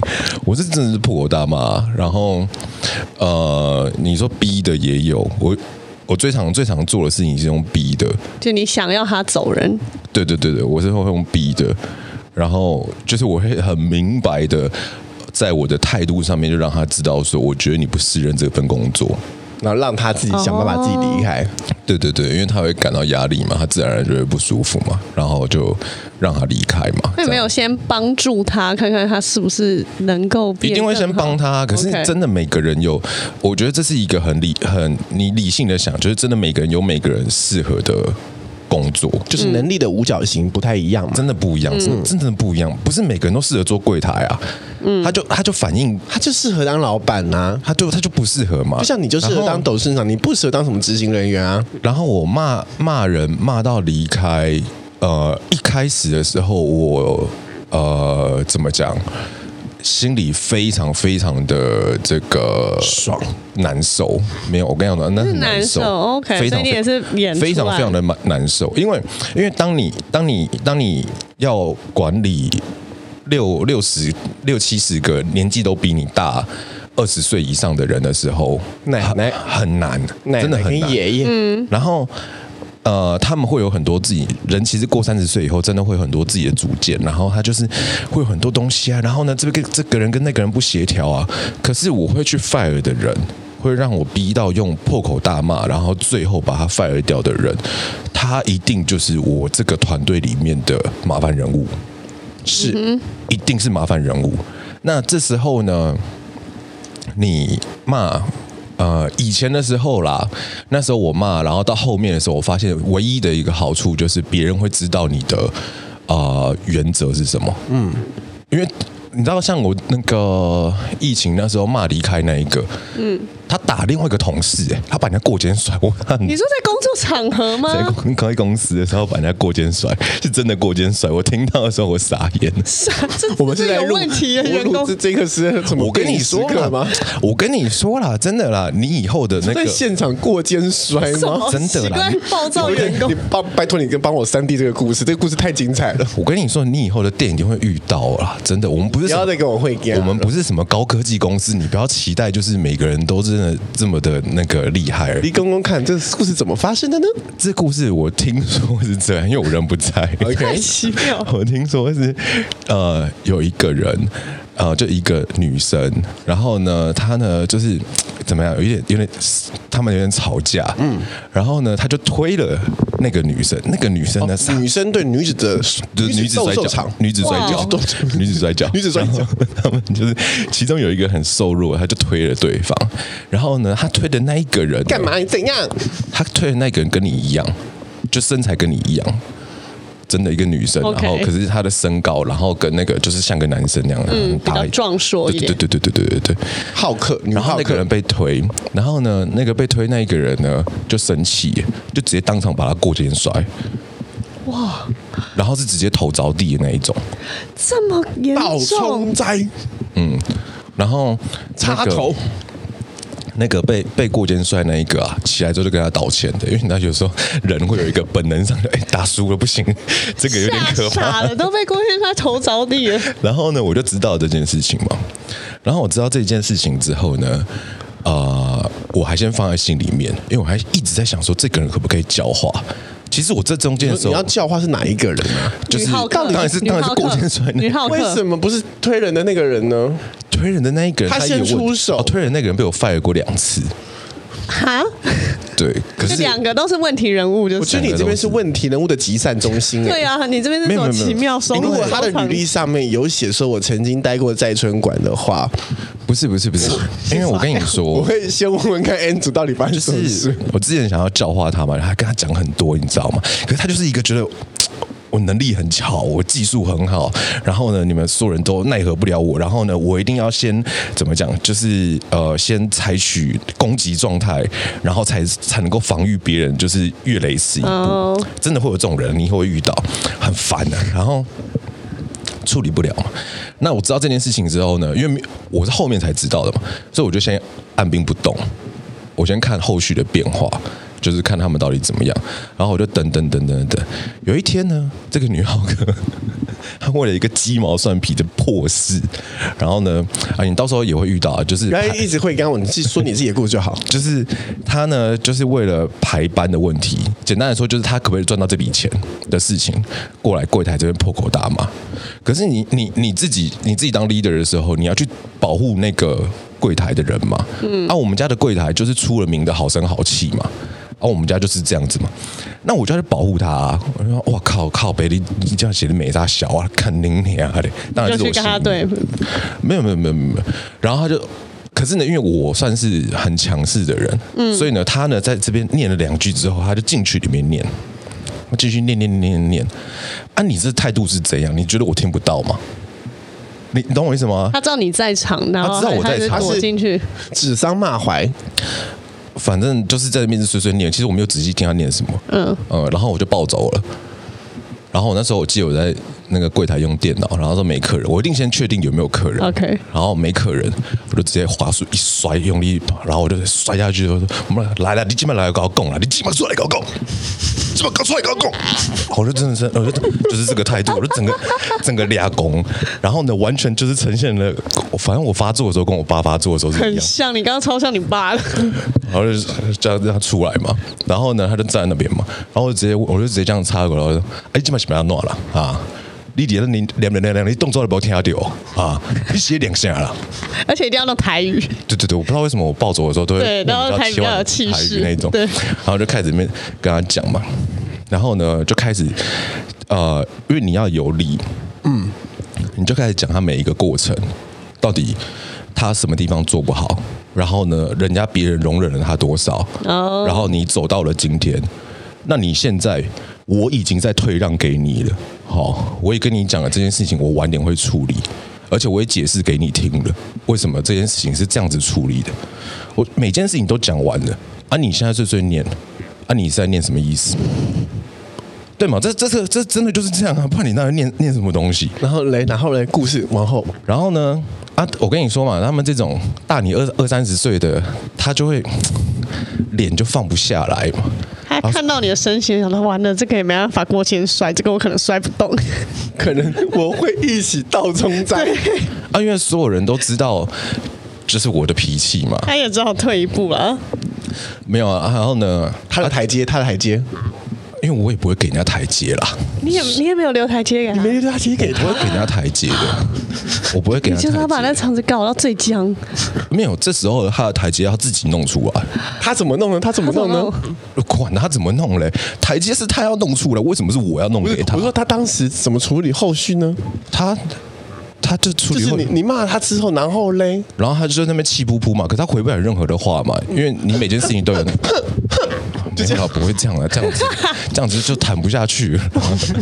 我是真的是破口大骂，然后呃，你说逼的也有，我我最常最常做的事情是用逼的，就你想要他走人，对对对对，我是会用逼的，然后就是我会很明白的，在我的态度上面就让他知道说，我觉得你不适任这份工作。然后让他自己想办法自己离开。对对对，因为他会感到压力嘛，他自然而然就会不舒服嘛，然后就让他离开嘛。那有没有先帮助他，看看他是不是能够一定会先帮他，可是真的每个人有，我觉得这是一个很理很你理性的想，就是真的每个人有每个人适合的工作，就是能力的五角形不太一样嘛。真的不一样，真真的不一样，不是每个人都适合做柜台啊。嗯他就他就反映，他就适合当老板呐、他就他就不适合嘛。就像你就适合当董事长，你不适合当什么执行人员啊。然后我骂骂人骂到离开，呃，一开始的时候我呃怎么讲，心里非常非常的这个爽难受。没有，我跟你讲的，那是很难受。难受，OK，非常你也是演非常非常的难难受，因为因为当你当你当你要管理六六十六七十个年纪都比你大二十岁以上的人的时候，很奶奶很难，真的很难。爷爷，然后呃，他们会有很多自己人，其实过三十岁以后，真的会有很多自己的主见，然后他就是会有很多东西啊，然后呢，这个这个人跟那个人不协调啊，可是我会去 fire 的人。会让我逼到用破口大骂，然后最后把他 fire 掉的人，他一定就是我这个团队里面的麻烦人物，是，一定是麻烦人物。那这时候呢，你骂。呃，以前的时候啦，那时候我骂，然后到后面的时候，我发现唯一的一个好处就是别人会知道你的啊、呃、原则是什么。嗯，因为你知道，像我那个疫情那时候骂离开那一个，嗯，他打另外一个同事、欸，哎，他把人家过肩摔，我看你说在工作场合吗？在公开公司的时候把人家过肩摔，是真的过肩摔。我听到的时候我傻眼。是啊，这我们是在录有问题员工录。这这个是什么？我跟你说了了吗？我跟你说了，真的啦，你以后的那个在现场过肩摔吗？真的啦暴躁员工你帮拜托你跟帮我三 D 这个故事，这个故事太精彩了，我跟你说，你以后的电影就会遇到啦，真的。我们不是不要再跟我会干了我们不是什么高科技公司，你不要期待就是每个人都真的这么的那个厉害。你公公看这故事怎么发生的呢这故事我听说是这样，因为我人不在。太？OK，奇妙，[laughs] 我听说是呃有一个人呃就一个女生，然后呢她呢就是 [tsk] 怎么样，有一点有点他们有点吵架，嗯，然后呢他就推了那个女生，那个女生呢、女生对女子的就是女子摔跤 [laughs] 女子摔跤，女子摔跤，女子摔跤。他们就是其中有一个很瘦弱，他就推了对方，然后呢，他推的那一个人干嘛？你怎样？他推的那个人跟你一样，就身材跟你一样，真的一个女生，然后可是她的身高，然后跟那个就是像个男生那样的，比较壮硕一点。对对对对对对对，好客，然后那个人被推，然后呢，那个被推那一个人呢就生气，就直接当场把他过肩摔，哇！然后是直接头着地的那一种，这么严重？倒冲灾，嗯，然后插头。那个被被过肩摔那一个啊，起来之后就跟他道歉的，因为他有时候人会有一个本能上的，哎，打输了不行，[laughs] 这个有点可吓傻怕了，都被过肩摔头着地了。[laughs] 然后呢，我就知道这件事情嘛。然后我知道这件事情之后呢，呃，我还先放在心里面，因为我还一直在想说，这个人可不可以教化？其实我这中间的时候你要，教化是哪一个人啊？就是女浩克当然是当然是郭先生女浩克为什么不是推人的那个人呢？推人的那一个人，他先也出手哦，推人那个人被我 fire 过两次，哈，对，可是这两个都是问题人物，就我觉得你这边是问题人物的集散中心、欸。对啊，你这边是什么奇妙收如入？果他的履历上面有写说我曾经待过在村馆的话，不是不是不是，因为我跟你说 [laughs] 我说，会先问问看 N 组到底发生什么是事。我之前想要教化他嘛，然后跟他讲很多，你知道吗？可是他就是一个觉得。我能力很好，我技术很好，然后呢，你们所有人都奈何不了我，然后呢，我一定要先怎么讲，就是呃，先采取攻击状态，然后才才能够防御别人，就是越雷池一步。哦真的会有这种人，你会遇到，很烦的、然后处理不了嘛。那我知道这件事情之后呢，因为我是后面才知道的嘛，所以我就先按兵不动，我先看后续的变化。就是看他们到底怎么样，然后我就等等等等等。有一天呢，这个女浩哥，她为了一个鸡毛蒜皮的破事，然后呢，啊，你到时候也会遇到，就是一直会跟我，你自己说你自己的故事就好。就是他呢，就是为了排班的问题，简单来说，就是他可不可以赚到这笔钱的事情，过来柜台这边破口大骂。可是你你你自己你自己当 leader 的时候，你要去保护那个柜台的人嘛。嗯。啊，我们家的柜台就是出了名的好声好气嘛。啊，我们家就是这样子嘛。那我就要去保护他、啊。我说，哇靠靠北，你你这样写的美大小啊，肯定你啊的。当然就是我跟他对，没有没有没有没有。然后他就，可是呢，因为我算是很强势的人，嗯，所以呢，他呢在这边念了两句之后，他就进去里面念，继续念念念念念。啊，你这态度是怎样？你觉得我听不到吗？你你懂我意思吗？他知道你在场，然后他知道我在场他就躲进去。指桑骂槐，反正就是在那边碎碎念，其实我没有仔细听他念什么，嗯呃，然后我就暴走了。然后我那时候我记得我在那个柜台用电脑，然后说没客人，我一定先确定有没有客人。OK 然后没客人，我就直接滑鼠一摔，用力，然后我就摔下去，我说：“我们来了，你今晚来搞拱了，你今晚出来搞拱，今晚搞出来搞拱。”我就真的是，我就就是这个态度，我就整个整个俩拱，然后呢，完全就是呈现了，反正我发作的时候跟我爸发作的时候是一样。很像，你刚刚超像你爸的。然后就叫他出来嘛，然后呢，他就站在那边嘛，然后我就直接我就直接这样插过来，我说：“哎，今晚什么要弄了啊！你点你两两两你动作都没有听到啊！你写两下了。”而且一定要用台语。对对对，我不知道为什么我暴走的时候都会对然后台语比较有气势那种，对然后就开始面跟他讲嘛，然后呢就开始呃，因为你要有理，嗯，你就开始讲他每一个过程，到底他什么地方做不好，然后呢，人家别人容忍了他多少，哦然后你走到了今天，那你现在我已经在退让给你了，好，我也跟你讲了这件事情，我晚点会处理。而且我也解释给你听了，为什么这件事情是这样子处理的。我每件事情都讲完了，啊，你现在碎碎念，啊，你是在念什么意思？对嘛？这这这这真的就是这样啊！不然你那念念什么东西？然后嘞，然后嘞，故事往后，然后呢？啊，我跟你说嘛，他们这种大你二二三十岁的，他就会 [tsk] 脸就放不下来嘛。他看到你的身形，想到完了，这个也没办法过肩摔，这个我可能摔不动。[laughs] 可能我会一起倒冲 [laughs] 在。啊，因为所有人都知道，这是我的脾气嘛。他也只好退一步了。没有啊，然后呢？他的台阶，他的台阶，因为我也不会给人家台阶啦。你也你也没有留台阶给他，没留台阶给他我不会给人家台阶的，[laughs] 我不会给人家台阶。你就是要把那场子搞到最僵。没有，这时候他的台阶要自己弄出来。他怎么弄呢？他怎么弄呢？管他怎么弄嘞，台阶是他要弄出来，为什么是我要弄给他？我说他当时怎么处理后续呢？他他就处理后，就是你你骂他之后，然后嘞，然后他就在那边气噗噗嘛，可是他回不了任何的话嘛，因为你每件事情都有那。[laughs] 没有，不会这样了，这样子，[laughs] 这样子就谈不下去了。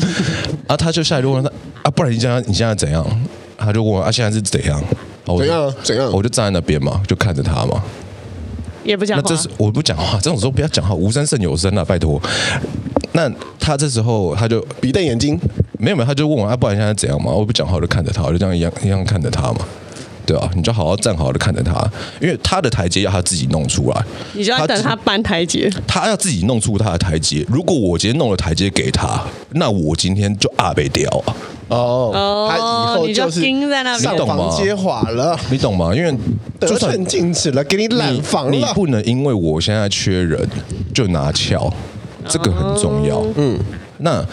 [laughs] 啊，他就下来就问他啊，不然你现在你现在怎样？他就问我啊，现在是怎样？怎样怎样？我就站在那边嘛，就看着他嘛。也不讲话。那这是我不讲话，这种时候不要讲话，无声胜有声啊，拜托。那他这时候他就鼻瞪眼睛，没有没有，他就问我啊，不然现在怎样嘛？我不讲话，我就看着他，我就这样一样一样看着他嘛。对啊，你就好好站好的看着他，因为他的台阶要他自己弄出来，你就要等他搬台阶，他要自己弄出他的台阶。如果我今天弄了台阶给他，那我今天就阿被掉啊。哦，他以后就是钉在那房揭瓦了，你懂吗？因为得寸进尺了，给你揽房了你，你不能因为我现在缺人就拿翘，这个很重要。嗯，那。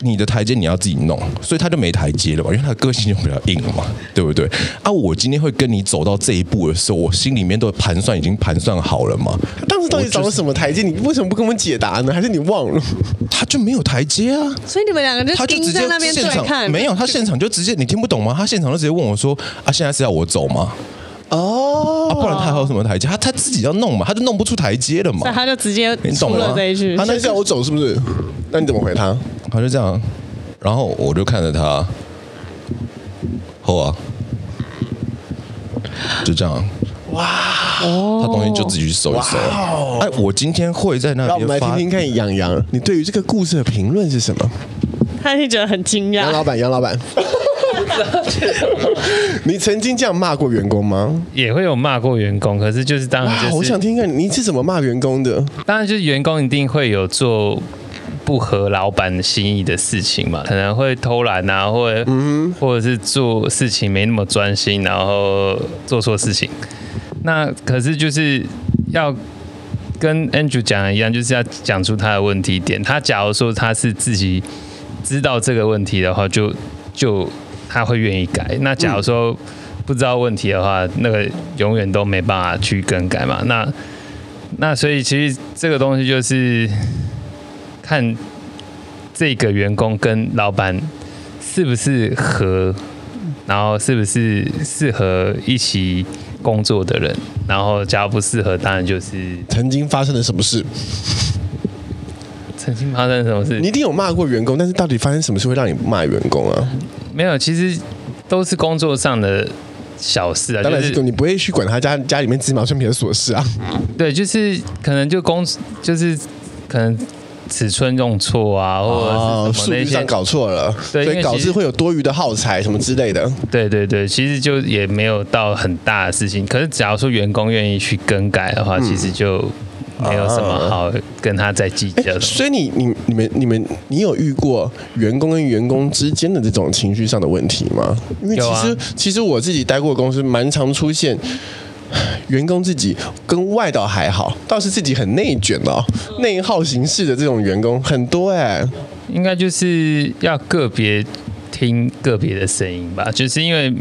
你的台阶你要自己弄，所以他就没台阶了嘛，因为他的个性就比较硬了嘛，对不对？啊，我今天会跟你走到这一步的时候，我心里面都盘算已经盘算好了嘛。当时到底找了什么台阶？你为什么不跟我们解答呢？还是你忘了？他就没有台阶啊。所以你们两个就他就直接那边对看，没有，他现场就直接你听不懂吗？他现场就直接问我说：“啊，现在是要我走吗？”哦，啊，不然他还有什么台阶？他他自己要弄嘛，他就弄不出台阶了嘛。所以他就直接出了这一句。他那叫我走是不是？那你怎么回他？他就这样。然后我就看着他，后啊，就这样，哇，他东西就自己去搜一搜。哎，我今天会在那边。让我们来听听看，杨洋，你对于这个故事的评论是什么？他是觉得很惊讶。杨老板，杨老板，你曾经这样骂过员工吗？也会有骂过员工，可是就是当然就是，我想听听看你是怎么骂员工的。当然就是员工一定会有做。不合老板心意的事情嘛，可能会偷懒啊，或者、嗯、或者是做事情没那么专心，然后做错事情。那可是就是要跟 Andrew 讲的一样，就是要讲出他的问题点。他假如说他是自己知道这个问题的话，就就他会愿意改。那假如说不知道问题的话，那个永远都没办法去更改嘛。那那所以其实这个东西就是。看这个员工跟老板是不是合，然后是不是适合一起工作的人，然后假如不适合，当然就是曾经发生了什么事。曾经发生什么事？你一定有骂过员工，但是到底发生什么事会让你骂员工啊？没有，其实都是工作上的小事啊。当然是你不会去管他家家里面鸡毛蒜皮的琐事啊。对，就是可能就工，就是可能。尺寸用错啊，或者是数据上搞错了，对，所以导致会有多余的耗材什么之类的。对对对，其实就也没有到很大的事情。可是假如说员工愿意去更改的话，嗯、其实就没有什么好跟他再计较。所以你你你们你们你有遇过员工跟员工之间的这种情绪上的问题吗？因为其实、其实我自己待过的公司蛮常出现。员工自己跟外倒还好，倒是自己很内卷哦，内耗形式的这种员工很多哎。应该就是要个别听个别的声音吧，就是因为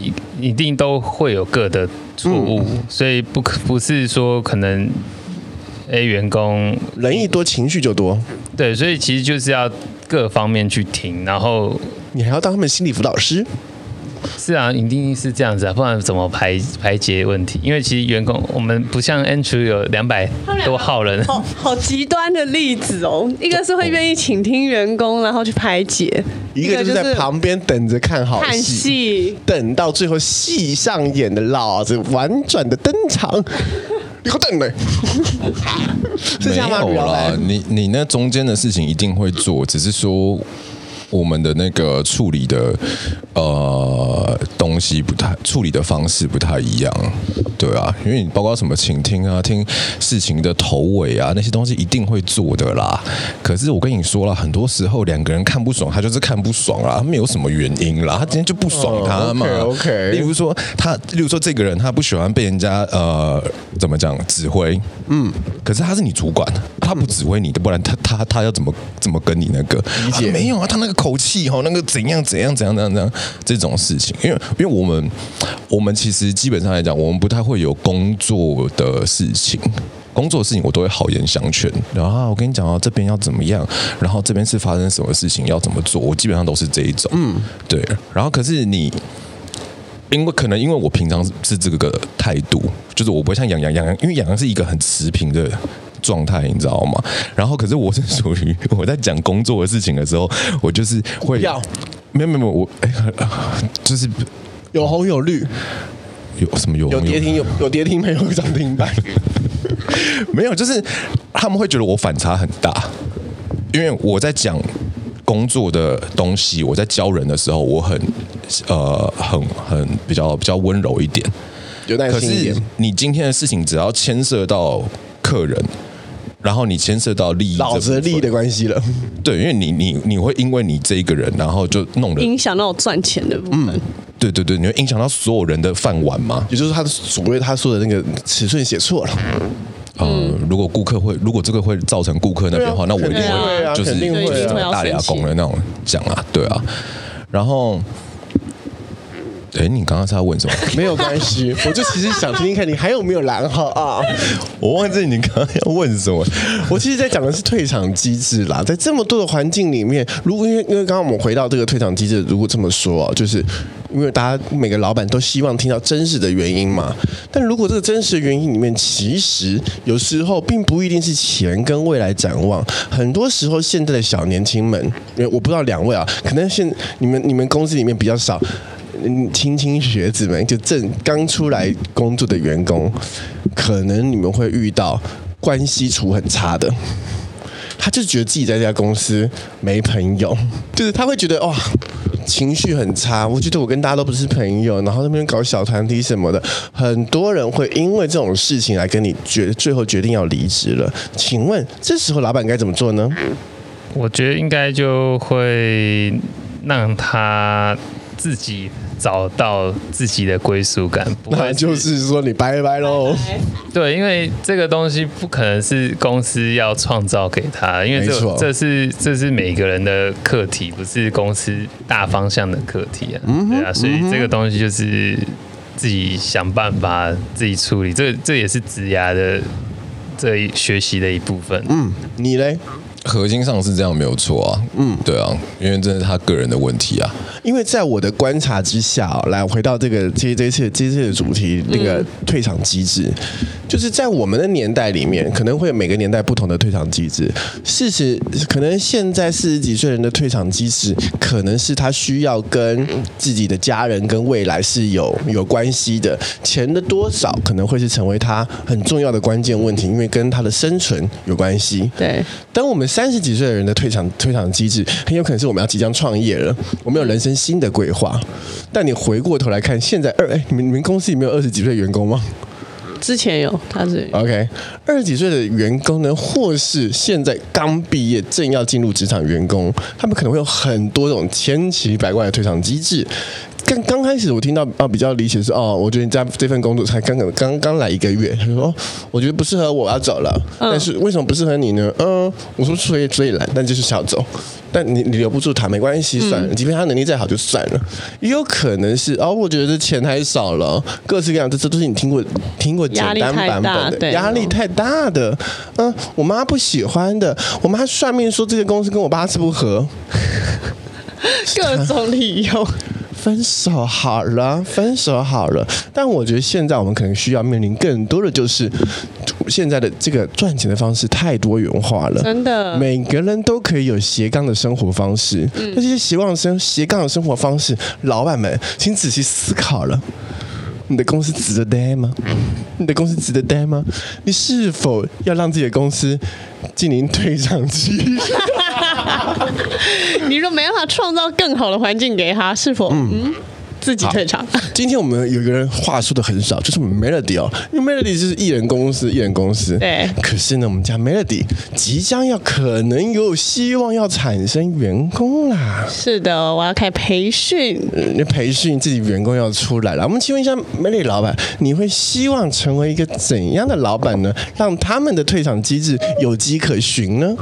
一一定都会有个的错误，所以不可不是说可能 A 员工人一多情绪就多，对，所以其实就是要各方面去听，然后你还要当他们心理辅导师。是啊，一定是这样子啊，不然怎么排排解问题？因为其实员工我们不像 Andrew 有两百多号人，好好极端的例子哦。一个是会愿意倾听员工，然后去排解；一个就是在旁边等着看好，看戏等到最后戏上演的老子婉转的登场。你好等嘞，[laughs] 没有啦，你你那中间的事情一定会做，只是说。我们的那个处理的呃东西不太，处理的方式不太一样，对啊，因为你包括什么倾听啊，听事情的头尾啊，那些东西一定会做的啦。可是我跟你说了，很多时候两个人看不爽，他就是看不爽啦，他没有什么原因啦，他今天就不爽他嘛。Oh, OK，, okay. 例如说他，例如说这个人他不喜欢被人家呃怎么讲指挥，嗯，可是他是你主管，他不指挥你的，不然他他他要怎么怎么跟你那个理解、啊？没有啊，他那个。口气哈，那个怎样怎样怎样怎样怎样这种事情，因为因为我们我们其实基本上来讲，我们不太会有工作的事情，工作的事情我都会好言相劝。然后我跟你讲啊，这边要怎么样，然后这边是发生什么事情要怎么做，我基本上都是这一种。嗯，对。然后可是你，因为可能因为我平常是这个态度，就是我不会像杨洋洋洋，因为杨洋是一个很持平的。状态你知道吗？然后可是我是属于 [laughs] 我在讲工作的事情的时候，我就是会要没有没有我哎，[laughs] 就是有红有绿，有什么有有跌停有有跌停没有涨停板，[laughs] 没有就是他们会觉得我反差很大。因为我在讲工作的东西，我在教人的时候，我很呃很很比较比较温柔一点。有耐可心一点是你今天的事情只要牵涉到客人，然后你牵涉到利益老子的利益的关系了。对，因为你你你会因为你这一个人，然后就弄得影响到赚钱的部分。对对对，你会影响到所有人的饭碗吗？也就是他的所谓他说的那个尺寸写错了。嗯，如果顾客会，如果这个会造成顾客那边的话，那我一定会就是一定会要大牙公的那种讲啊，对啊，然后。哎，你刚刚是要问什么？[laughs] 没有关系，我就其实想听听看你还有没有蓝号啊？我忘记你刚刚要问什么。我其实在讲的是退场机制啦，在这么多的环境里面，如果因为因为刚刚我们回到这个退场机制，如果这么说啊，就是因为大家每个老板都希望听到真实的原因嘛。但如果这个真实的原因里面，其实有时候并不一定是钱跟未来展望，很多时候现在的小年轻们，因为我不知道两位啊，可能现你们你们公司里面比较少。嗯，青青学子们就正刚出来工作的员工，可能你们会遇到关系处很差的，他就觉得自己在这家公司没朋友，就是他会觉得哇，情绪很差。我觉得我跟大家都不是朋友，然后那边搞小团体什么的，很多人会因为这种事情来跟你决，最后决定要离职了。请问这时候老板该怎么做呢？我觉得应该就会让他自己。找到自己的归属感，[laughs] 那就是说你拜拜喽。[laughs] 对，因为这个东西不可能是公司要创造给他，因为这这是这是每个人的课题，不是公司大方向的课题啊。嗯对啊，所以这个东西就是自己想办法自己处理。这这也是职涯的这一学习的一部分。嗯，你嘞？核心上是这样没有错啊，嗯，对啊，因为这是他个人的问题啊。因为在我的观察之下，哦，来回到这个这这次这次的主题，那个退场机制，就是在我们的年代里面，可能会有每个年代不同的退场机制。事实可能现在四十几岁人的退场机制，可能是他需要跟自己的家人跟未来是有有关系的，钱的多少可能会是成为他很重要的关键问题，因为跟他的生存有关系。对，当我们。三十几岁的人的退场退场机制，很有可能是我们要即将创业了，我们有人生新的规划。但你回过头来看，现在二哎，你们你们公司里面有二十几岁员工吗？之前有，他是 OK，二十几岁的员工呢，或是现在刚毕业正要进入职场员工，他们可能会有很多种千奇百怪的退场机制。刚刚开始我听到啊比较理解是哦，我觉得你在这份工作才刚刚刚刚来一个月，他说我觉得不适合我，我要走了。但是为什么不适合你呢？嗯，我说所以所以懒，但就是想走。但你你留不住他没关系，算了，即便他能力再好就算了。也有可能是哦，我觉得钱太少了，各式各样，这这都是你听过听过简单版本的，压力太大的。嗯，我妈不喜欢的，我妈算命说这个公司跟我八字不合，[laughs] 各种理由。分手好了，分手好了。但我觉得现在我们可能需要面临更多的就是，现在的这个赚钱的方式太多元化了，真的，每个人都可以有斜杠的生活方式。那这些斜杠生斜杠的生活方式，老板们请仔细思考了。你的公司值得待吗？[laughs] 你的公司值得待吗？你是否要让自己的公司进行退场期？[laughs] 你若没办法创造更好的环境给他，是否嗯？嗯自己退场。[laughs] 今天我们有一个人话说的很少，就是我们 Melody 哦，因为 Melody 就是艺人公司，艺人公司。对。可是呢，我们家 Melody 即将要可能有希望要产生员工啦。是的，我要开培训。你、嗯、培训自己员工要出来了。我们请问一下 Melody 老板，你会希望成为一个怎样的老板呢？让他们的退场机制有迹可循呢？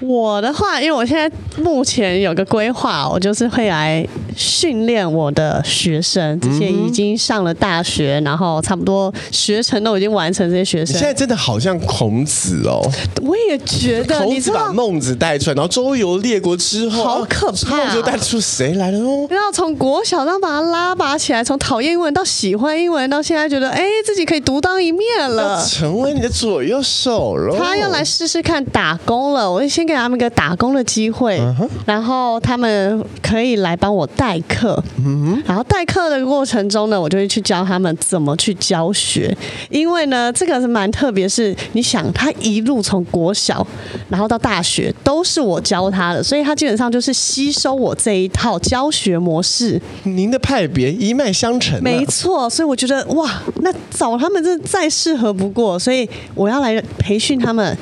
我的话，因为我现在目前有个规划，我就是会来训练我的学生，这些已经上了大学，然后差不多学程都已经完成。这些学生你现在真的好像孔子哦，我也觉得。孔子把孟子带出来，然后周游列国之后，好可怕。孟子又带出谁来了哦？然后从国小到把他拉拔起来，从讨厌英文到喜欢英文，到现在觉得哎自己可以独当一面了，成为你的左右手了。他要来试试看打工了，我就先。给他们一个打工的机会，然后他们可以来帮我带代课，嗯，然后代课的过程中呢，我就会去教他们怎么去教学，因为呢，这个是蛮特别，是你想他一路从国小，然后到大学都是我教他的，所以他基本上就是吸收我这一套教学模式。您的派别一脉相承，没错，所以我觉得哇，那找他们真的再适合不过，所以我要来培训他们，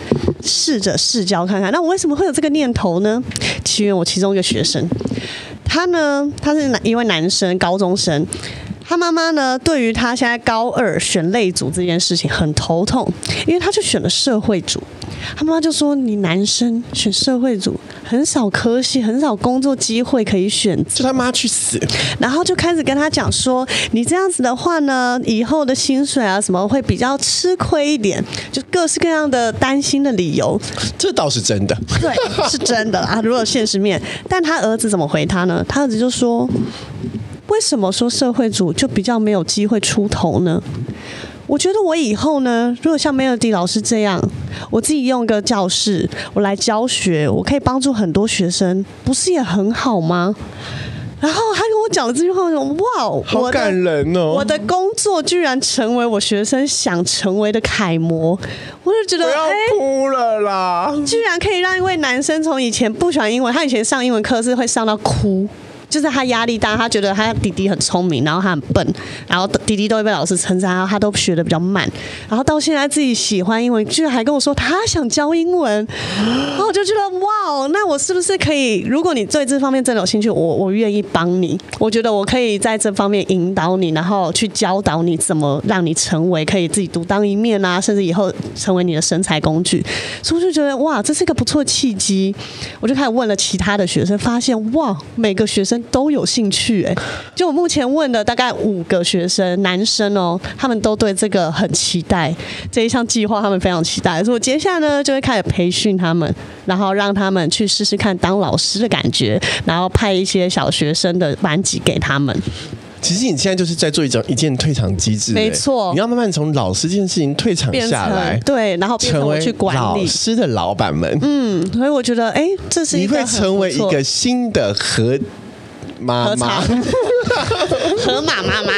试着试教看看。那我为什么会有这个念头呢？起源我其中一个学生。他呢，他是男一位男生，高中生。他妈妈呢，对于他现在高二选类组这件事情很头痛，因为他就选了社会组。他妈妈就说：“你男生选社会组，很少科系，很少工作机会可以选择。”就他妈去死！然后就开始跟他讲说：“你这样子的话呢，以后的薪水啊什么会比较吃亏一点，就各式各样的担心的理由。”这倒是真的，对，是真的啊。如果现实面，但他儿子怎么回他呢？他儿子就说。为什么说社会组就比较没有机会出头呢？我觉得我以后呢，如果像 Melody 老师这样，我自己用一个教室，我来教学，我可以帮助很多学生，不是也很好吗？然后他跟我讲了这句话，我说哇，好感人哦！我的工作居然成为我学生想成为的楷模，我就觉得不要哭了啦！居然可以让一位男生从以前不喜欢英文，他以前上英文课是会上到哭。就是他压力大，他觉得他弟弟很聪明，然后他很笨，然后弟弟都会被老师称赞，然后他都学的比较慢，然后到现在自己喜欢英文，居然还跟我说他想教英文，然后我就觉得哇，那我是不是可以？如果你对这方面真的有兴趣，我我愿意帮你。我觉得我可以在这方面引导你，然后去教导你怎么让你成为可以自己独当一面啊，甚至以后成为你的生财工具。所以我就觉得哇，这是一个不错的契机。我就开始问了其他的学生，发现哇，每个学生。都有兴趣哎、欸，就我目前问的大概五个学生，男生哦，他们都对这个很期待这一项计划，他们非常期待。所以我接下来呢就会开始培训他们，然后让他们去试试看当老师的感觉，然后派一些小学生的班级给他们。其实你现在就是在做一种一件退场机制，没错，你要慢慢从老师这件事情退场下来，对，然后成为去管理老师的老板们。嗯，所以我觉得哎，这是你会成为一个新的和。妈妈，河马妈妈，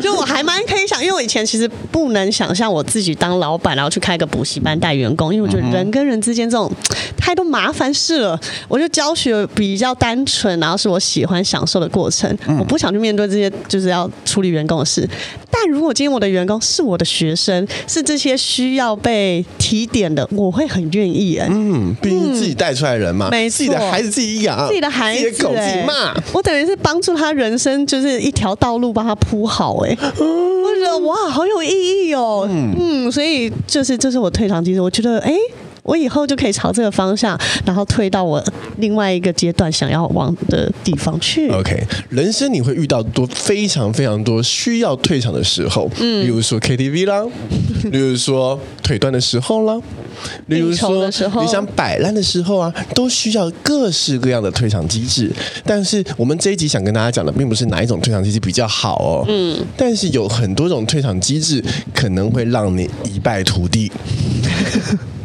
就我还蛮可以想，因为我以前其实不能想象我自己当老板，然后去开个补习班带员工，因为我觉得人跟人之间这种太多麻烦事了。我觉得教学比较单纯，然后是我喜欢享受的过程，我不想去面对这些就是要处理员工的事。但如果今天我的员工是我的学生，是这些需要被提点的，我会很愿意哎。嗯，毕竟自己带出来的人嘛，没错，自己的孩子自己养，自己的孩子。狗自己骂，我等于是帮助他人生，就是一条道路帮他铺好，哎，我觉得哇，好有意义哦，嗯，所以就是这是我退场机制，我觉得哎。我以后就可以朝这个方向，然后推到我另外一个阶段想要往的地方去。OK，人生你会遇到多非常非常多需要退场的时候，嗯，比如说 KTV 啦，[laughs] 比如说腿断的时候啦，比如说你想摆烂的时候啊，都需要各式各样的退场机制。但是我们这一集想跟大家讲的，并不是哪一种退场机制比较好哦，嗯，但是有很多种退场机制可能会让你一败涂地。[laughs]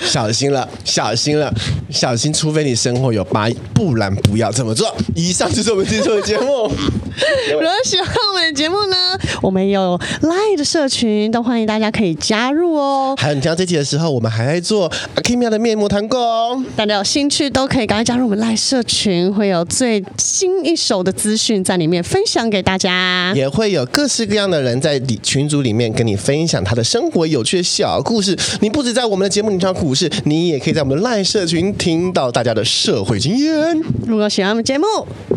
小心了，小心了，小心！除非你生活有八亿，不然不要这么做。以上就是我们今天的节目。[laughs] 如果喜欢我们的节目呢，我们有 Line 的社群，都欢迎大家可以加入哦。还有你听到这集的时候，我们还在做 Akimia 的面膜团购哦。大家有兴趣都可以赶快加入我们 Line 社群，会有最新一手的资讯在里面分享给大家，也会有各式各样的人在群组里面跟你分享他的生活有趣的小故事。你不止在我们的节目里听到故事，你也可以在我们的 Line 社群听到大家的社会经验。如果喜欢我们节目，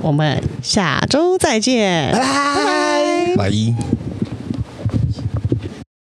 我们下周再见。拜拜。拜拜。